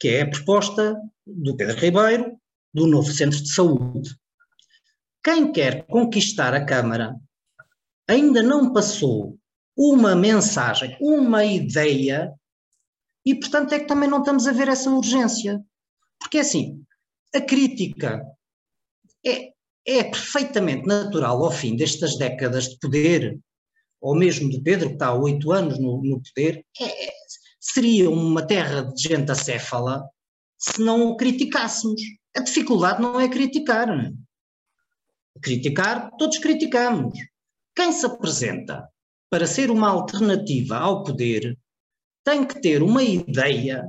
C: que é a proposta do Pedro Ribeiro, do novo Centro de Saúde. Quem quer conquistar a Câmara ainda não passou uma mensagem, uma ideia, e portanto é que também não estamos a ver essa urgência. Porque assim, a crítica é, é perfeitamente natural ao fim destas décadas de poder, ou mesmo de Pedro, que está há oito anos no, no poder, é, seria uma terra de gente acéfala se não o criticássemos. A dificuldade não é criticar. Criticar, todos criticamos. Quem se apresenta para ser uma alternativa ao poder, tem que ter uma ideia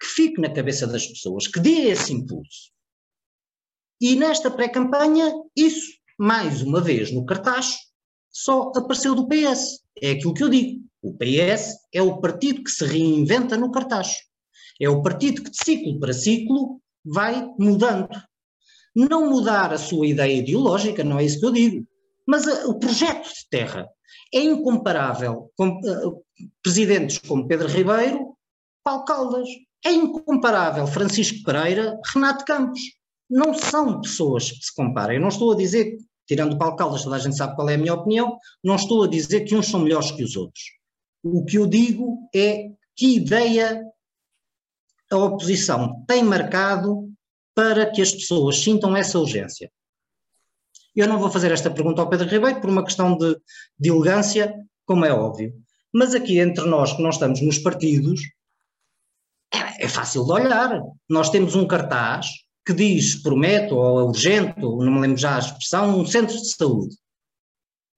C: que fique na cabeça das pessoas, que dê esse impulso. E nesta pré-campanha, isso, mais uma vez no cartaz, só apareceu do PS. É aquilo que eu digo. O PS é o partido que se reinventa no cartaz. É o partido que de ciclo para ciclo vai mudando. Não mudar a sua ideia ideológica, não é isso que eu digo. Mas a, o projeto de terra é incomparável com uh, presidentes como Pedro Ribeiro, Paulo Caldas. É incomparável Francisco Pereira, Renato Campos. Não são pessoas que se comparem. Eu não estou a dizer, tirando Paulo Caldas, toda a gente sabe qual é a minha opinião, não estou a dizer que uns são melhores que os outros. O que eu digo é que ideia a oposição tem marcado para que as pessoas sintam essa urgência. Eu não vou fazer esta pergunta ao Pedro Ribeiro por uma questão de, de elegância, como é óbvio. Mas aqui entre nós que não estamos nos partidos, é, é fácil de olhar. Nós temos um cartaz que diz, promete ou alegento, não me lembro já a expressão, um centro de saúde.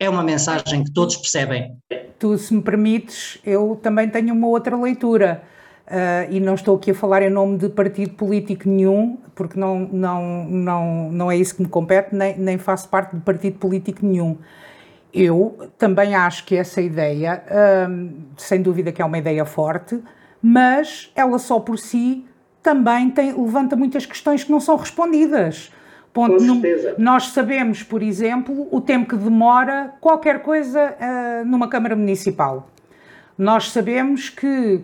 C: É uma mensagem que todos percebem.
A: Tu, se me permites, eu também tenho uma outra leitura. Uh, e não estou aqui a falar em nome de partido político nenhum, porque não, não, não, não é isso que me compete, nem, nem faço parte de partido político nenhum. Eu também acho que essa ideia, uh, sem dúvida que é uma ideia forte, mas ela só por si também tem, levanta muitas questões que não são respondidas.
D: Ponto Com certeza.
A: nós sabemos, por exemplo, o tempo que demora qualquer coisa uh, numa Câmara Municipal. Nós sabemos que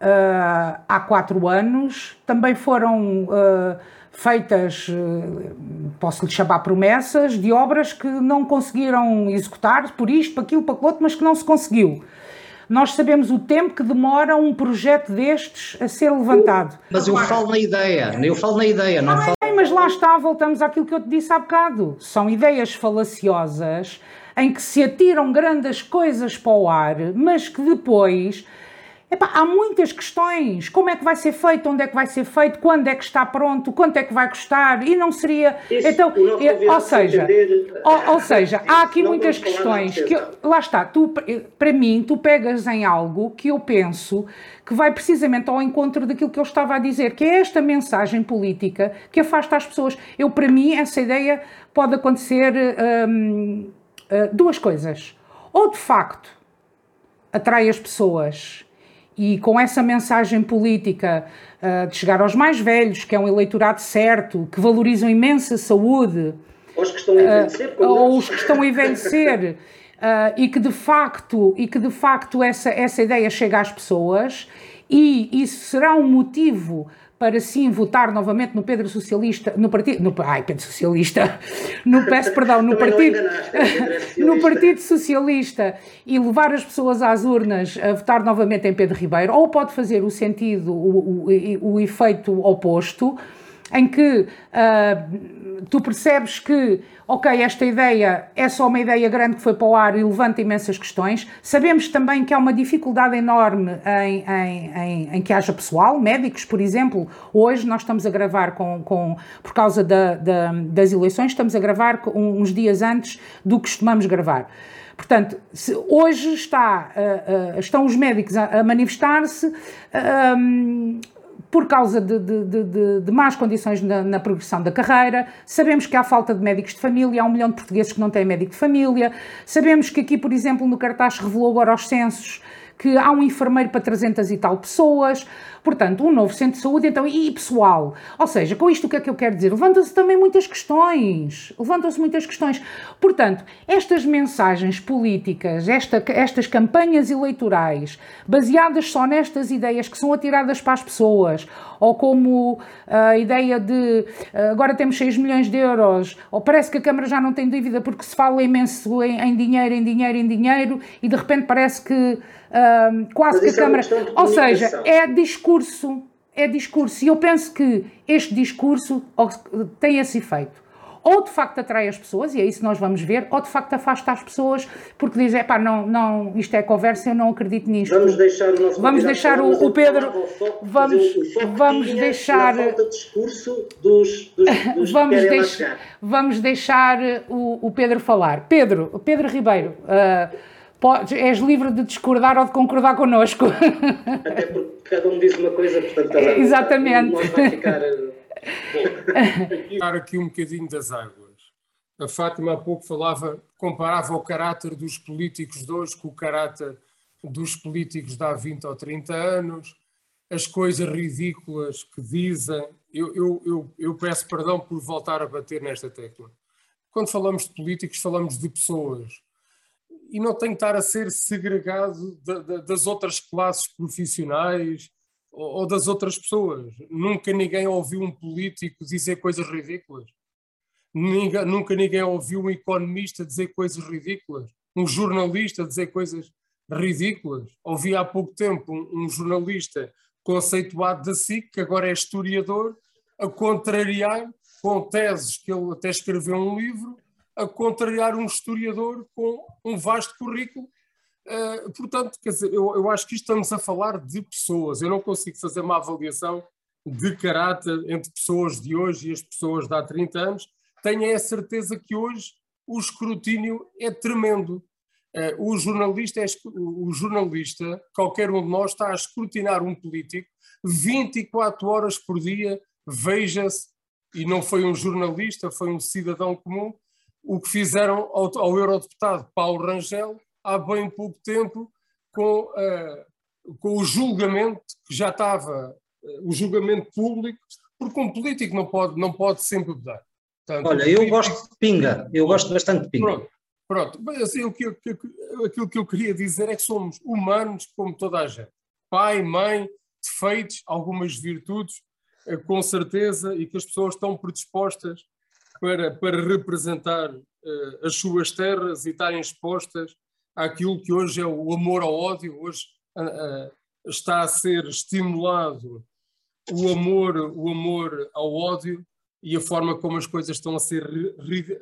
A: uh, há quatro anos também foram uh, feitas, posso-lhe chamar promessas, de obras que não conseguiram executar por isto, para aquilo, para aquilo outro, mas que não se conseguiu nós sabemos o tempo que demora um projeto destes a ser levantado.
C: Mas eu falo na ideia, eu falo na ideia, não, não falo...
A: É, mas lá está, voltamos àquilo que eu te disse há bocado. São ideias falaciosas em que se atiram grandes coisas para o ar, mas que depois Epá, há muitas questões. Como é que vai ser feito? Onde é que vai ser feito? Quando é que está pronto? Quanto é que vai custar? E não seria.
D: Isso, então, é,
A: ou seja, entender... ou, ou, seja, há aqui não muitas questões que lá está. Tu, para mim, tu pegas em algo que eu penso que vai precisamente ao encontro daquilo que eu estava a dizer, que é esta mensagem política que afasta as pessoas. Eu, para mim, essa ideia pode acontecer hum, hum, duas coisas. Ou de facto atrai as pessoas e com essa mensagem política uh, de chegar aos mais velhos, que é um eleitorado certo, que valorizam imensa saúde,
D: ou os que estão a envelhecer, uh,
A: ou os que estão a envelhecer uh, e que de facto e que de facto essa essa ideia chega às pessoas e isso será um motivo para sim votar novamente no Pedro Socialista, no partido, no, ai, Pedro Socialista, no, peço perdão, no partido, no Partido Socialista e levar as pessoas às urnas a votar novamente em Pedro Ribeiro, ou pode fazer o sentido, o, o, o efeito oposto, em que uh, tu percebes que, ok, esta ideia é só uma ideia grande que foi para o ar e levanta imensas questões. Sabemos também que há uma dificuldade enorme em, em, em, em que haja pessoal, médicos, por exemplo. Hoje nós estamos a gravar com, com por causa da, da, das eleições, estamos a gravar uns dias antes do que costumamos gravar. Portanto, hoje está, uh, uh, estão os médicos a, a manifestar-se. Uh, por causa de, de, de, de más condições na, na, progressão da carreira, sabemos que há falta de médicos de família, há um milhão de portugueses que não têm médico de família, sabemos que aqui, por exemplo, no cartaz revelou agora aos censos que há um enfermeiro para 300 e tal pessoas, portanto, um novo centro de saúde, então, e pessoal. Ou seja, com isto o que é que eu quero dizer? Levantam-se também muitas questões. Levantam-se muitas questões. Portanto, estas mensagens políticas, esta, estas campanhas eleitorais, baseadas só nestas ideias que são atiradas para as pessoas, ou como a ideia de agora temos 6 milhões de euros, ou parece que a Câmara já não tem dívida porque se fala imenso em, em dinheiro, em dinheiro, em dinheiro, e de repente parece que quase Mas que a é Câmara. É ou seja, é discurso. É discurso. E eu penso que este discurso tem esse efeito. Ou de facto atrai as pessoas, e é isso que nós vamos ver, ou de facto afasta as pessoas porque diz: é pá, não, não, isto é conversa, eu não acredito nisto.
D: Vamos deixar o nosso
A: Vamos deixar o, o Pedro. Vamos, vamos deixar.
D: falta de discurso dos, dos, dos
A: vamos, deix, vamos deixar o, o Pedro falar. Pedro, Pedro Ribeiro. Uh, Podes, és livre de discordar ou de concordar connosco.
D: Até porque cada um diz uma coisa, portanto,
A: cada Exatamente.
D: Vai ficar.
B: Tirar aqui um bocadinho das águas. A Fátima há pouco falava, comparava o caráter dos políticos de hoje com o caráter dos políticos de há 20 ou 30 anos, as coisas ridículas que dizem. Eu, eu, eu, eu peço perdão por voltar a bater nesta tecla. Quando falamos de políticos, falamos de pessoas e não tem que estar a ser segregado de, de, das outras classes profissionais ou, ou, das outras pessoas. Nunca ninguém ouviu um político dizer coisas ridículas. Ninguém, nunca ninguém ouviu um economista dizer coisas ridículas. Um jornalista dizer coisas ridículas. Ouvi há pouco tempo um, um jornalista conceituado da SIC, que agora é historiador, a contrariar com teses que ele até escreveu um livro a contrariar um historiador com um vasto currículo. Uh, portanto, quer dizer, eu, eu acho que estamos a falar de pessoas. Eu não consigo fazer uma avaliação de caráter entre pessoas de hoje e as pessoas de há 30 anos, tenha a certeza que hoje o escrutínio é tremendo. Eh, o jornalista, é, o jornalista, qualquer um de nós, está a escrutinar um político 24 horas por dia, veja-se, e não foi um jornalista, foi um cidadão comum, o que fizeram ao, ao eurodeputado Paulo Rangel há bem pouco tempo com, uh, com o julgamento que já estava, uh, o julgamento público, porque um político não pode, não pode sempre mudar.
C: Portanto, Olha, eu gosto de pinga, eu gosto bastante de pinga.
B: Pronto, pronto. Mas, assim, o que, aquilo que eu queria dizer é que somos humanos como toda a gente. Pai, mãe, defeitos, algumas virtudes, eh, com certeza, e que as pessoas estão predispostas para, para representar uh, as suas terras e estarem expostas àquilo que hoje é o amor ao ódio. Hoje uh, está a ser estimulado o amor, o amor ao ódio e a forma como as coisas estão a ser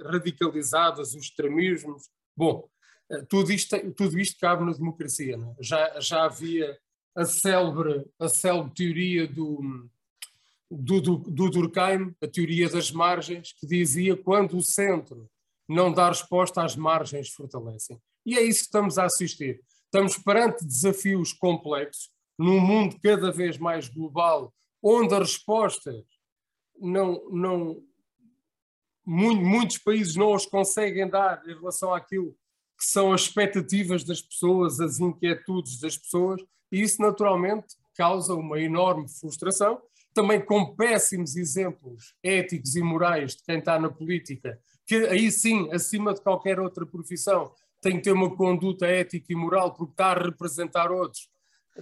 B: radicalizadas, os extremismos. Bom, tudo isto, tudo isto cabe na democracia. É? Já, já havia a célebre, a célebre teoria do, do, do, Durkheim, a teoria das margens, que dizia quando o centro não dá resposta, as margens fortalecem. E é isso que estamos a assistir. Estamos perante desafios complexos, num mundo cada vez mais global, onde as respostas não, não muitos países não as conseguem dar em relação àquilo que são as expectativas das pessoas, as inquietudes das pessoas, e isso naturalmente causa uma enorme frustração, também com péssimos exemplos éticos e morais de quem está na política, que aí sim, acima de qualquer outra profissão, tem que ter uma conduta ética e moral porque está a representar outros,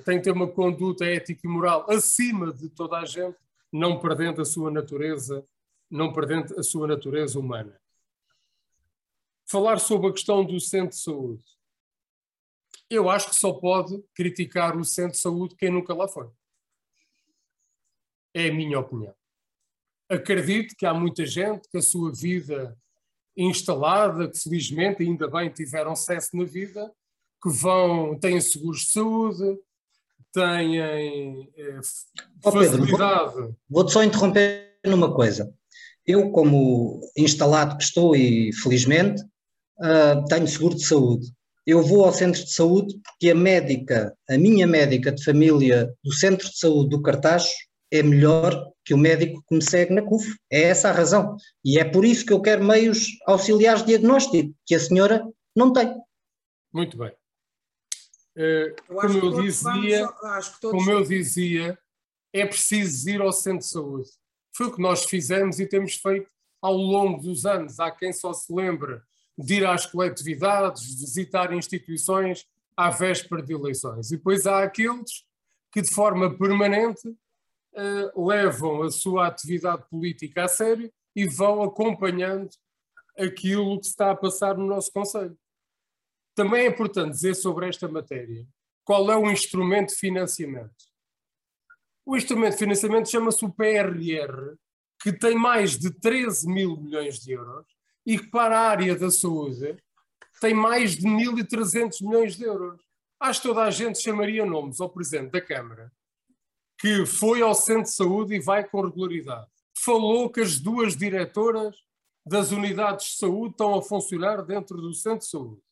B: tem que ter uma conduta ética e moral acima de toda a gente, não perdendo a sua natureza, não perdendo a sua natureza humana. Falar sobre a questão do centro de saúde eu acho que só pode criticar o centro de saúde quem nunca lá foi. É a minha opinião. Acredito que há muita gente que a sua vida instalada, que felizmente ainda bem tiveram sucesso na vida, que vão, têm seguros de saúde, têm eh, facilidade.
C: Pedro, Vou-te só interromper numa coisa. Eu, como instalado que estou e felizmente, uh, tenho seguro de saúde eu vou ao centro de saúde porque a médica, a minha médica de família do centro de saúde do Cartacho é melhor que o médico que me segue na CUF. É essa a razão. E é por isso que eu quero meios auxiliares de diagnóstico, que a senhora não tem.
B: Muito bem. Uh, como eu dizia, vamos, como eu dizia, é preciso ir ao centro de saúde. Foi o que nós fizemos e temos feito ao longo dos anos. Há quem só se lembre de ir às coletividades, visitar instituições à véspera de eleições. E depois há aqueles que, de forma permanente, levam a sua atividade política a sério e vão acompanhando aquilo que está a passar no nosso Conselho. Também é importante dizer sobre esta matéria qual é o instrumento de financiamento. O instrumento de financiamento chama-se o PRR, que tem mais de 13 mil milhões de euros e que para a área da saúde tem mais de 1.300 milhões de euros. Acho que toda a gente chamaria nomes ao Presidente da Câmara, que foi ao centro de saúde e vai com regularidade. Falou que as duas diretoras das unidades de saúde estão a funcionar dentro do centro de saúde.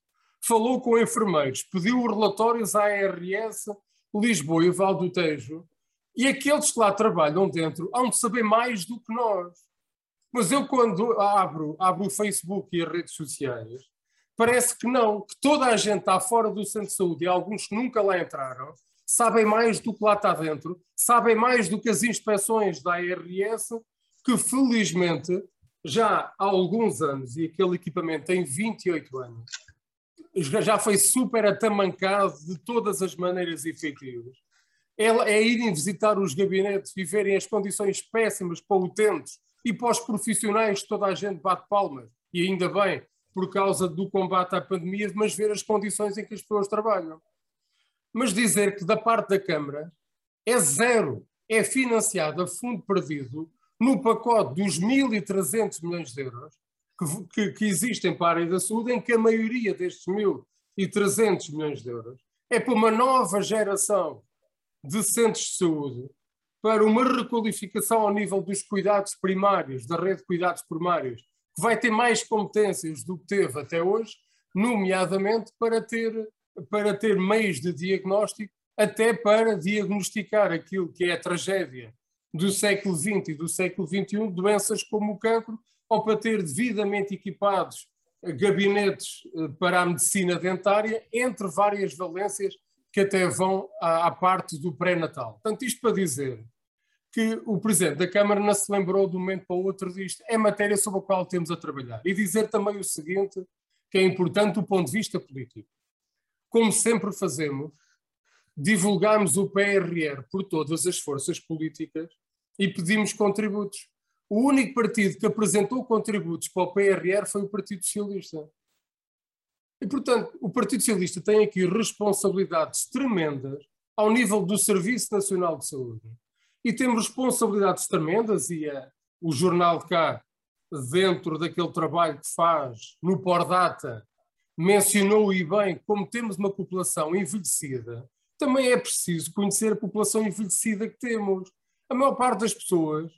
B: Falou com enfermeiros, pediu relatórios à ARS Lisboa e Val do Tejo, e aqueles que lá trabalham dentro hão de saber mais do que nós. Mas eu, quando abro, abro o Facebook e as redes sociais, parece que não, que toda a gente está fora do centro de saúde e alguns que nunca lá entraram sabem mais do que lá está dentro, sabem mais do que as inspeções da ARS, que felizmente já há alguns anos, e aquele equipamento tem 28 anos, já foi super atamancado de todas as maneiras efetivas. É, irem visitar os gabinetes e verem as condições péssimas para utentes e para os profissionais toda a gente bate palmas, e ainda bem, por causa do combate à pandemia, mas ver as condições em que as pessoas trabalham. Mas dizer que da parte da Câmara é zero, é financiado a fundo perdido no pacote dos 1.300 milhões de euros que, que, que, existem para a área da saúde, em que a maioria destes 1.300 milhões de euros é para uma nova geração de centros de saúde para uma requalificação ao nível dos cuidados primários, da rede de cuidados primários, que vai ter mais competências do que teve até hoje, nomeadamente para ter, para ter meios de diagnóstico, até para diagnosticar aquilo que é a tragédia do século XX e do século XXI, doenças como o cancro, ou para ter devidamente equipados gabinetes eh, para a medicina dentária, entre várias valências que até vão à, à parte do pré-natal. Portanto, isto para dizer que o Presidente da Câmara não se lembrou de um momento para o outro disto. É matéria sobre a qual temos a trabalhar. E dizer também o seguinte, que é importante do ponto de vista político. Como sempre fazemos, divulgamos o PRR por todas as forças políticas e pedimos contributos. O único partido que apresentou contributos para o PRR foi o Partido Socialista. E, portanto, o Partido Socialista tem aqui responsabilidades tremendas ao nível do Serviço Nacional de Saúde. E temos responsabilidades tremendas, e é o Jornal Cá, dentro daquele trabalho que faz no Pordata, mencionou e bem como temos uma população envelhecida, também é preciso conhecer a população envelhecida que temos. A maior parte das pessoas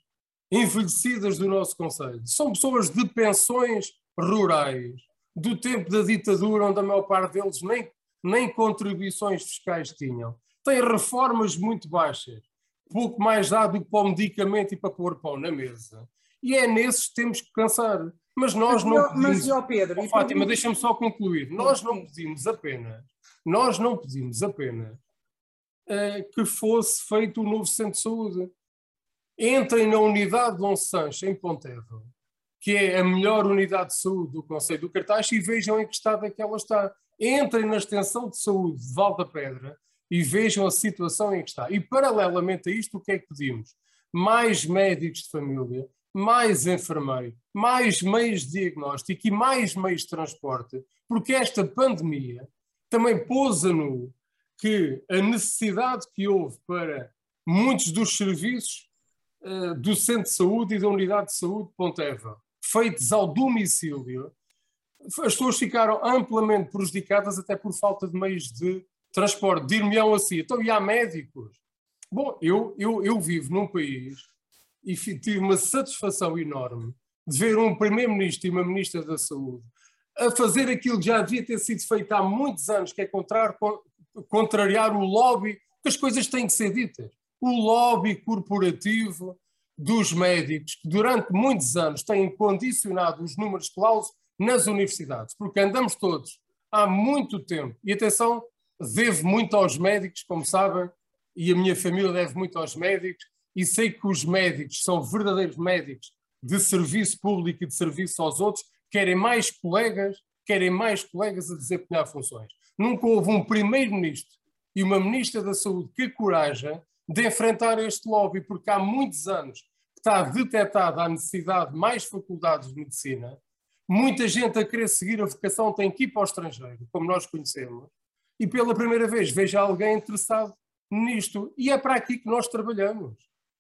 B: envelhecidas do nosso Conselho são pessoas de pensões rurais, do tempo da ditadura, onde a maior parte deles nem, nem contribuições fiscais tinham. Têm reformas muito baixas, pouco mais dado do que para o medicamento e para pôr pão na mesa. E é nesses que temos que pensar. Mas nós
A: mas,
B: não
A: pedimos... Mas, Pedro...
B: Oh, Fátima, deixa-me só concluir. Nós não pedimos apenas, nós não pedimos apenas uh, que fosse feito o um novo centro de saúde entrem na unidade Dom Sancho, em Pontevedra, que é a melhor unidade de saúde do Conselho do Cartaz, e vejam em que estado é que ela está. Entrem na extensão de saúde de Val da Pedra e vejam a situação em que está. E, paralelamente a isto, o que é que pedimos? Mais médicos de família, mais enfermeiro, mais meios de diagnóstico e mais meios de transporte, porque esta pandemia também pôs a nu que a necessidade que houve para muitos dos serviços eh, do Centro de Saúde e da Unidade de Saúde de Ponteva, feitos ao domicílio, as pessoas ficaram amplamente prejudicadas até por falta de meios de transporte. Dir-me-ão assim, então e há médicos? Bom, eu, eu, eu vivo num país e tive uma satisfação enorme de ver um primeiro-ministro e uma ministra da Saúde a fazer aquilo que já devia ter sido feito há muitos anos, que é contrariar o lobby, que as coisas têm que ser ditas. O lobby corporativo dos médicos, que durante muitos anos têm condicionado os números clausos nas universidades, porque andamos todos há muito tempo, e atenção, devo muito aos médicos, como sabem, e a minha família deve muito aos médicos, e sei que os médicos são verdadeiros médicos de serviço público e de serviço aos outros, querem mais colegas, querem mais colegas a desempenhar funções. Nunca houve um primeiro-ministro e uma ministra da Saúde que coragem de enfrentar este lobby, porque há muitos anos que está detectada a necessidade de mais faculdades de medicina, muita gente a querer seguir a vocação tem que ir para o estrangeiro, como nós conhecemos, e pela primeira vez veja alguém interessado nisto. E é para aqui que nós trabalhamos.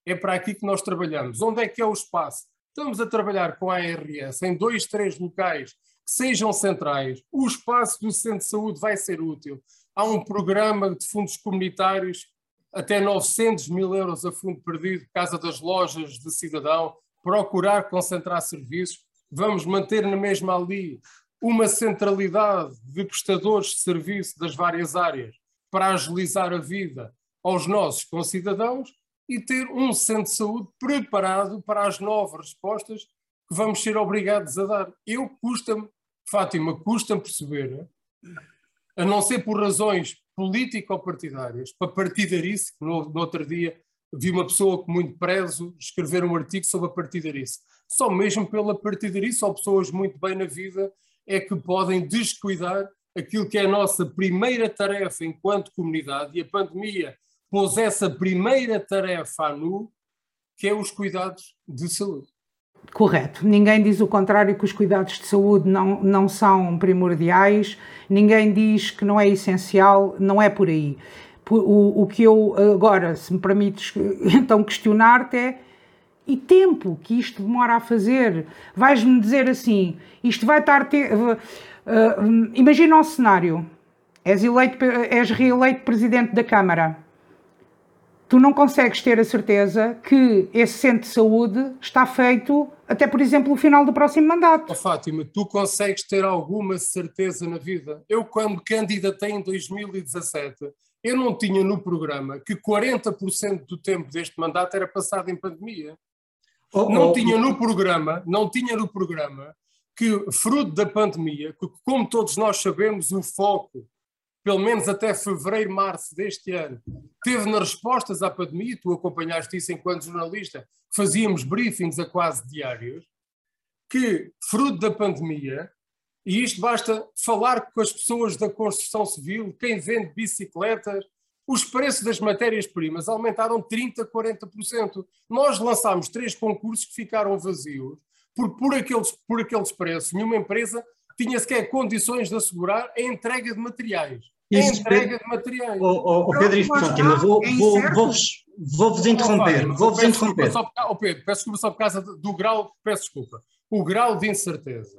B: É para aqui que nós trabalhamos. Onde é que é o espaço? Estamos a trabalhar com a ARS em dois, três locais que sejam centrais. O espaço do centro de saúde vai ser útil. Há um programa de fundos comunitários até 900 mil euros a fundo perdido, Casa das Lojas de Cidadão, procurar concentrar serviços. Vamos manter na mesma ali uma centralidade de prestadores de serviço das várias áreas para agilizar a vida aos nossos concidadãos e ter um centro de saúde preparado para as novas respostas que vamos ser obrigados a dar. Eu custa-me, Fátima, custa-me perceber, a não ser por razões político-partidárias, para partidarice, no, no outro dia vi uma pessoa com muito prezo escrever um artigo sobre a partidarice. Só mesmo pela partidarice, ou pessoas muito bem na vida, é que podem descuidar aquilo que é a nossa primeira tarefa enquanto comunidade, e a pandemia pôs essa primeira tarefa à nu, que é os cuidados de saúde.
A: Correto. Ninguém diz o contrário que os cuidados de saúde não, não são primordiais, ninguém diz que não é essencial, não é por aí. O, o que eu agora, se me permites então questionar-te é e tempo que isto demora a fazer? Vais-me dizer assim, isto vai estar... Te, uh, imagina um cenário, és, eleito, és reeleito Presidente da Câmara, tu não consegues ter a certeza que esse centro de saúde está feito até, por exemplo, o final do próximo mandato.
B: Oh, Fátima, tu consegues ter alguma certeza na vida? Eu, quando candidatei em 2017, eu não tinha no programa que 40% do tempo deste mandato era passado em pandemia. Oh, não oh, tinha no programa, não tinha no programa que, fruto da pandemia, que, como todos nós sabemos, o foco pelo menos até fevereiro, março deste ano, teve nas respostas à pandemia, tu acompanhaste isso enquanto jornalista, fazíamos briefings a quase diários, que, fruto da pandemia, e isto basta falar com as pessoas da construção civil, quem vende bicicletas, os preços das matérias-primas aumentaram 30%, 40%. Nós lançámos três concursos que ficaram vazios, por, por, aqueles, por aqueles preços, nenhuma empresa tinha sequer condições de assegurar a entrega de materiais. Isso, a entrega de materiais.
C: Oh, oh, Pedro e Fátima, vou, vou, vou-vos vou interromper. Vou-vos interromper.
B: Só, oh Pedro, peço desculpa só por causa do grau, peço desculpa, o grau de incerteza.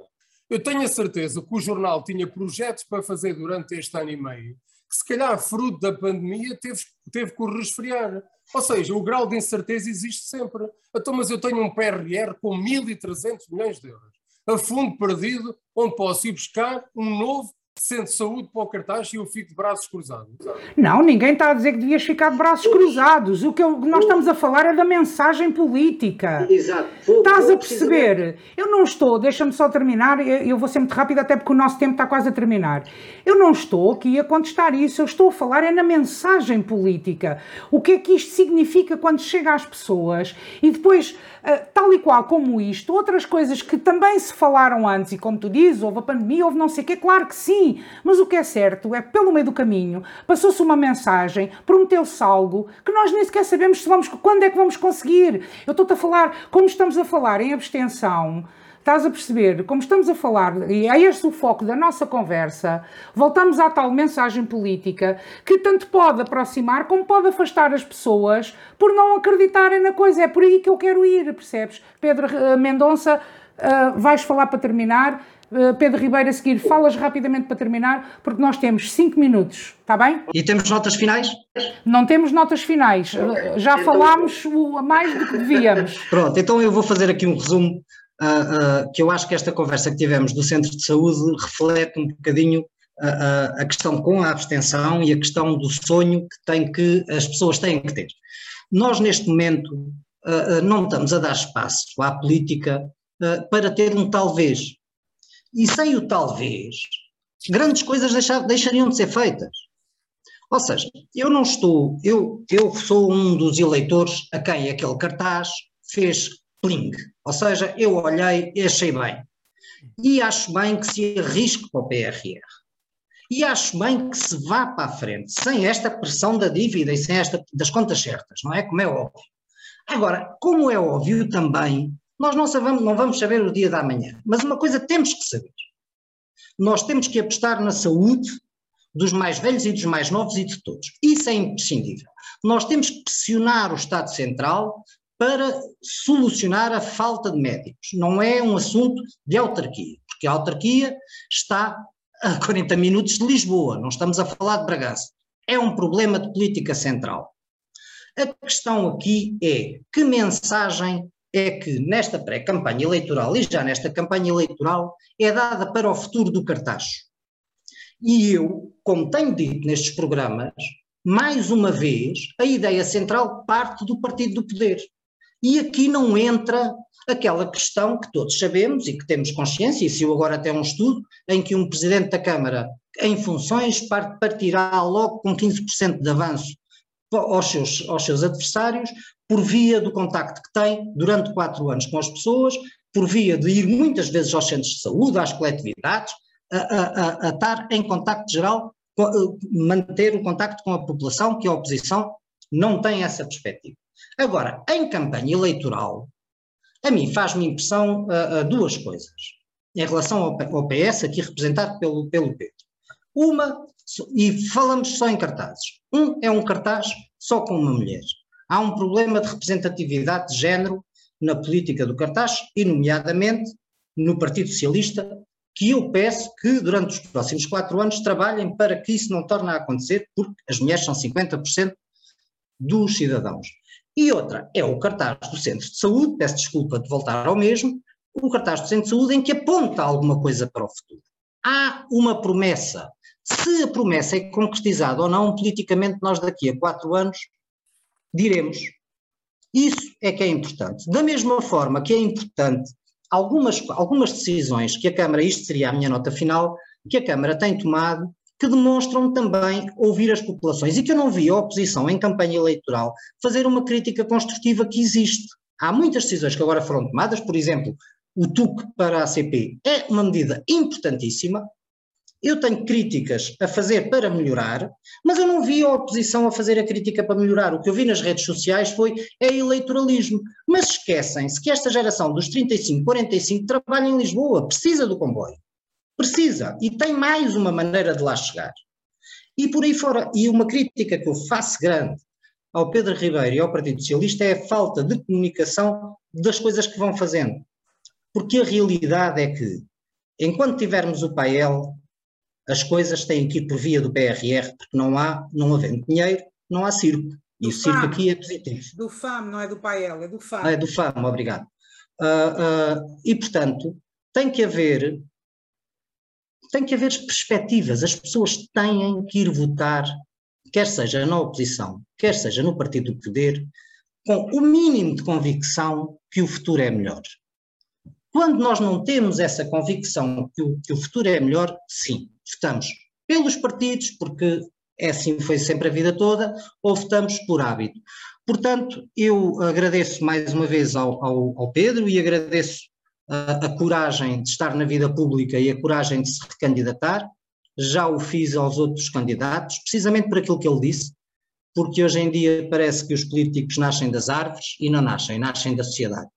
B: Eu tenho a certeza que o jornal tinha projetos para fazer durante este ano e meio, que se calhar fruto da pandemia teve, teve que resfriar. Ou seja, o grau de incerteza existe sempre. Então, mas eu tenho um PRR com 1.300 milhões de euros, a fundo perdido, onde posso ir buscar um novo sente saúde para o cartaz e eu fico de braços cruzados.
A: Não, ninguém está a dizer que devias ficar de braços cruzados. O que eu, nós estamos a falar é da mensagem política.
D: Exato.
A: Vou, Estás vou a perceber? Eu não estou, deixa-me só terminar, eu vou ser muito rápido, até porque o nosso tempo está quase a terminar. Eu não estou aqui a contestar isso, eu estou a falar é na mensagem política. O que é que isto significa quando chega às pessoas e depois, eh, tal e qual como isto, outras coisas que também se falaram antes, e como tu dizes, houve a pandemia, houve não sei o quê, claro que sim, mas o que é certo é que pelo meio do caminho passou-se uma mensagem, prometeu-se algo que nós nem sequer sabemos se vamos, quando é que vamos conseguir. Eu estou-te a falar, como estamos a falar em abstenção, Estás a perceber? Como estamos a falar, e é este o foco da nossa conversa, voltamos à tal mensagem política que tanto pode aproximar como pode afastar as pessoas por não acreditarem na coisa. É por aí que eu quero ir, percebes? Pedro eh, Mendonça, uh, vais falar para terminar. Eh, Pedro Ribeiro, a seguir, falas rapidamente para terminar, porque nós temos 5 minutos, está bem?
C: E temos notas finais?
A: Não temos notas finais, okay. já então, falámos o, mais do que devíamos.
C: Pronto, então eu vou fazer aqui um resumo, uh, uh, que eu acho que esta conversa que tivemos do Centro de Saúde reflete um bocadinho a, a questão com a abstenção e a questão do sonho que, tem que as pessoas têm que ter. Nós, neste momento, uh, não estamos a dar espaço à política para ter um talvez e sem o talvez, grandes coisas deixar, deixariam de ser feitas. Ou seja, eu não estou, eu, eu sou um dos eleitores a quem aquele cartaz fez pling. Ou seja, eu olhei e achei bem. E acho bem que se arrisque para o PRR. E acho bem que se vá para a frente, sem esta pressão da dívida e sem esta das contas certas, não é? Como é óbvio. Agora, como é óbvio também, nós não, sabemos, não vamos saber o dia da manhã, mas uma coisa temos que saber. Nós temos que apostar na saúde dos mais velhos e dos mais novos e de todos. Isso é imprescindível. Nós temos que pressionar o Estado Central para solucionar a falta de médicos. Não é um assunto de autarquia, porque a autarquia está a 40 minutos de Lisboa, não estamos a falar de Bragança. É um problema de política central. A questão aqui é que mensagem é que nesta pré-campanha eleitoral e já nesta campanha eleitoral é dada para o futuro do cartaz. E eu, como tenho dito nestes programas, mais uma vez, a ideia central parte do partido do poder. E aqui não entra aquela questão que todos sabemos e que temos consciência, e se eu agora até um estudo, em que um presidente da Câmara em funções partirá logo com 15% de avanço aos seus, aos seus adversários, por via do contacto que tem durante quatro anos com as pessoas, por via de ir muitas vezes aos centros de saúde, às coletividades, a, a, a, estar em contacto geral, manter o contacto com a população, que a oposição não tem essa perspectiva. Agora, em campanha eleitoral, a mim faz-me impressão uh, uh, duas coisas, em relação ao, ao, PS, aqui representado pelo, pelo Pedro. Uma, e falamos só em cartazes. Um é um cartaz só com uma mulher há um problema de representatividade de género na política do cartaz e, nomeadamente, no Partido Socialista, que eu peço que durante os próximos quatro anos trabalhem para que isso não torne a acontecer, porque as mulheres são 50% dos cidadãos. E outra é o cartaz do centro de saúde, peço desculpa de voltar ao mesmo, o cartaz do centro de saúde em que aponta alguma coisa para o futuro. Há uma promessa. Se a promessa é concretizada ou não, politicamente, nós daqui a quatro anos diremos. Isso é que é importante. Da mesma forma que é importante algumas, algumas decisões que a Câmara, isto seria a minha nota final, que a Câmara tem tomado, que demonstram também ouvir as populações e que eu não vi a oposição em campanha eleitoral fazer uma crítica construtiva que existe. Há muitas decisões que agora foram tomadas, por exemplo, o TUC para a ACP é uma medida importantíssima, eu tenho críticas a fazer para melhorar, mas eu não vi a oposição a fazer a crítica para melhorar. O que eu vi nas redes sociais foi é eleitoralismo. Mas esquecem-se que esta geração dos 35, 45 trabalha em Lisboa, precisa do comboio. Precisa. E tem mais uma maneira de lá chegar. E por aí fora, e uma crítica que eu faço grande ao Pedro Ribeiro e ao Partido Socialista é a falta de comunicação das coisas que vão fazendo. Porque a realidade é que, enquanto tivermos o PAEL, as coisas têm que ir por via do PRR, porque não há, não havendo dinheiro, não há circo. E do o circo FAM. aqui é positivo.
A: Do FAM, não é do PAEL, é do FAM.
C: é do FAM, obrigado. Uh, uh, e, portanto, tem que haver tem que haver perspectivas. As pessoas têm que ir votar, quer seja na oposição, quer seja no partido do poder, com o mínimo de convicção que o futuro é melhor. Quando nós não temos essa convicção que o, que o futuro é melhor, sim, votamos pelos partidos, porque é assim foi sempre a vida toda, ou votamos por hábito. Portanto, eu agradeço mais uma vez ao, ao, ao Pedro e agradeço a, a, coragem de estar na vida pública e a coragem de se recandidatar. Já o fiz aos outros candidatos, precisamente por aquilo que ele disse, porque hoje em dia parece que os políticos nascem das árvores e não nascem, nascem da sociedade.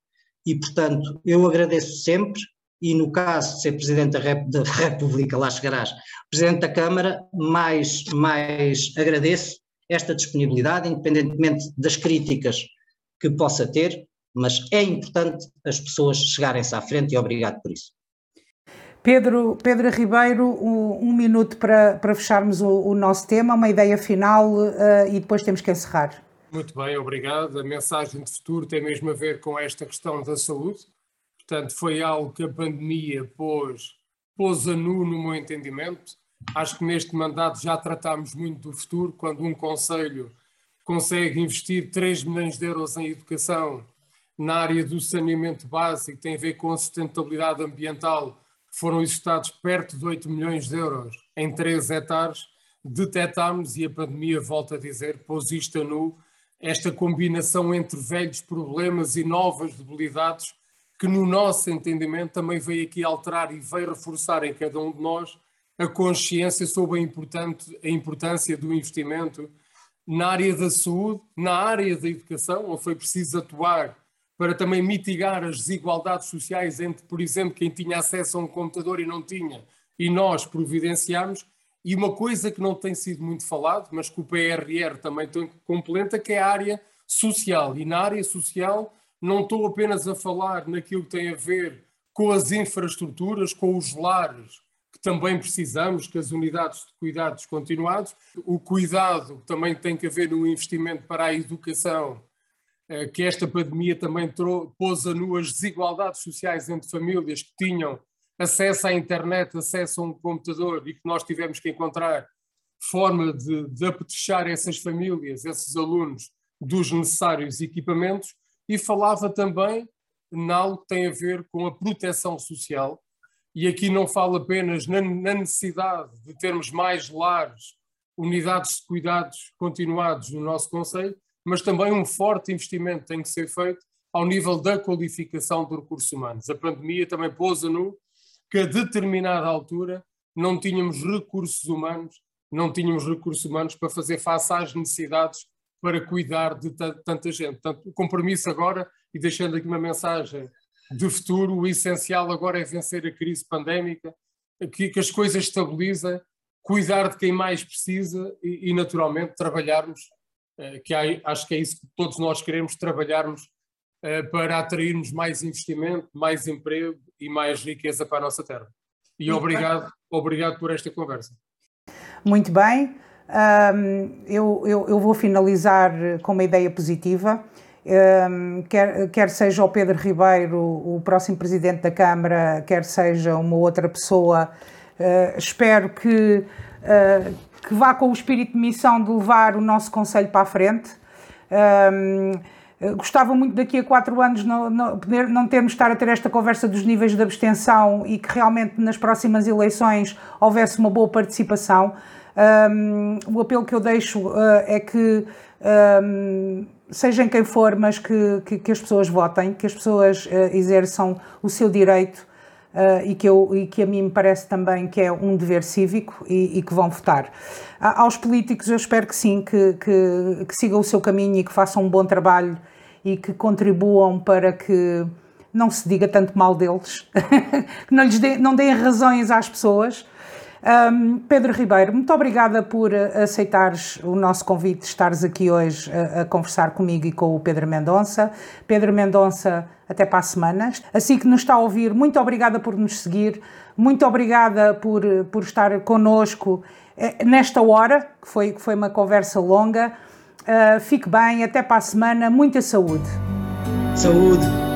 C: E, portanto, eu agradeço sempre e no caso de ser Presidente da, Rep da República, lá chegarás, Presidente da Câmara, mais, mais agradeço esta disponibilidade, independentemente das críticas que possa ter, mas é importante as pessoas chegarem-se à frente e obrigado por isso.
A: Pedro, Pedro Ribeiro, um, um minuto para, para fecharmos o, o, nosso tema, uma ideia final uh, e depois temos que encerrar.
B: Muito bem, obrigado. A mensagem de futuro tem mesmo a ver com esta questão da saúde. Portanto, foi algo que a pandemia pôs, pôs a nu no meu entendimento. Acho que neste mandato já tratámos muito do futuro, quando um Conselho consegue investir 3 milhões de euros em educação na área do saneamento básico, tem a ver com a sustentabilidade ambiental, foram executados perto de 8 milhões de euros em 3 hectares, detectámos, e a pandemia, volta a dizer, pôs isto a nu, esta combinação entre velhos problemas e novas debilidades que no nosso entendimento também veio aqui alterar e veio reforçar em cada um de nós a consciência sobre a, importante, a importância do investimento na área da saúde, na área da educação, onde foi preciso atuar para também mitigar as desigualdades sociais entre, por exemplo, quem tinha acesso a um computador e não tinha, e nós providenciamos. E uma coisa que não tem sido muito falado, mas que o PRR também tem complementa, que é a área social. E na área social não estou apenas a falar naquilo que tem a ver com as infraestruturas, com os lares, que também precisamos, que as unidades de cuidados continuados. O cuidado também tem que haver no investimento para a educação, eh, que esta pandemia também pôs a nu as desigualdades sociais entre famílias que tinham acesso à internet, acesso a um computador e que nós tivemos que encontrar forma de, de apetrechar essas famílias, esses alunos, dos necessários equipamentos e falava também em que tem a ver com a proteção social, e aqui não falo apenas na, na necessidade de termos mais lares, unidades de cuidados continuados no nosso Conselho, mas também um forte investimento tem que ser feito ao nível da qualificação de recursos humanos. A pandemia também pôs a nu que a determinada altura não tínhamos recursos humanos, não tínhamos recursos humanos para fazer face às necessidades para cuidar de tanta gente. Portanto, o compromisso agora, e deixando aqui uma mensagem de futuro, o essencial agora é vencer a crise pandémica, que, que as coisas estabilizem, cuidar de quem mais precisa e, e naturalmente, trabalharmos, eh, que há, acho que é isso que todos nós queremos, trabalharmos eh, para atrairmos mais investimento, mais emprego e mais riqueza para a nossa terra. E obrigado, obrigado por esta conversa.
A: Muito bem. Um, eu, eu, eu, vou finalizar com uma ideia positiva. Um, quer, quer seja o Pedro Ribeiro, o próximo presidente da Câmara, quer seja uma outra pessoa, uh, espero que, uh, que vá com o espírito de missão de levar o nosso Conselho para a frente. Um, gostava muito daqui a quatro anos não, não, poder, não termos estar a ter esta conversa dos níveis de abstenção e que realmente nas próximas eleições houvesse uma boa participação. Um, o apelo que eu deixo uh, é que, um, seja em quem for, mas que, que, que, as pessoas votem, que as pessoas uh, exerçam o seu direito uh, e, que eu, e que a mim me parece também que é um dever cívico e, e que vão votar. aos políticos, eu espero que sim, que, que, que sigam o seu caminho e que façam um bom trabalho e que contribuam para que não se diga tanto mal deles, que não lhes não deem razões às pessoas um, Pedro Ribeiro, muito obrigada por aceitares o nosso convite, estares aqui hoje a, a, conversar comigo e com o Pedro Mendonça. Pedro Mendonça, até para a semana. Assim que nos está a ouvir, muito obrigada por nos seguir, muito obrigada por, por estar connosco eh, nesta hora, que foi, que foi uma conversa longa. Uh, fique bem, até para a semana, muita saúde.
C: Saúde.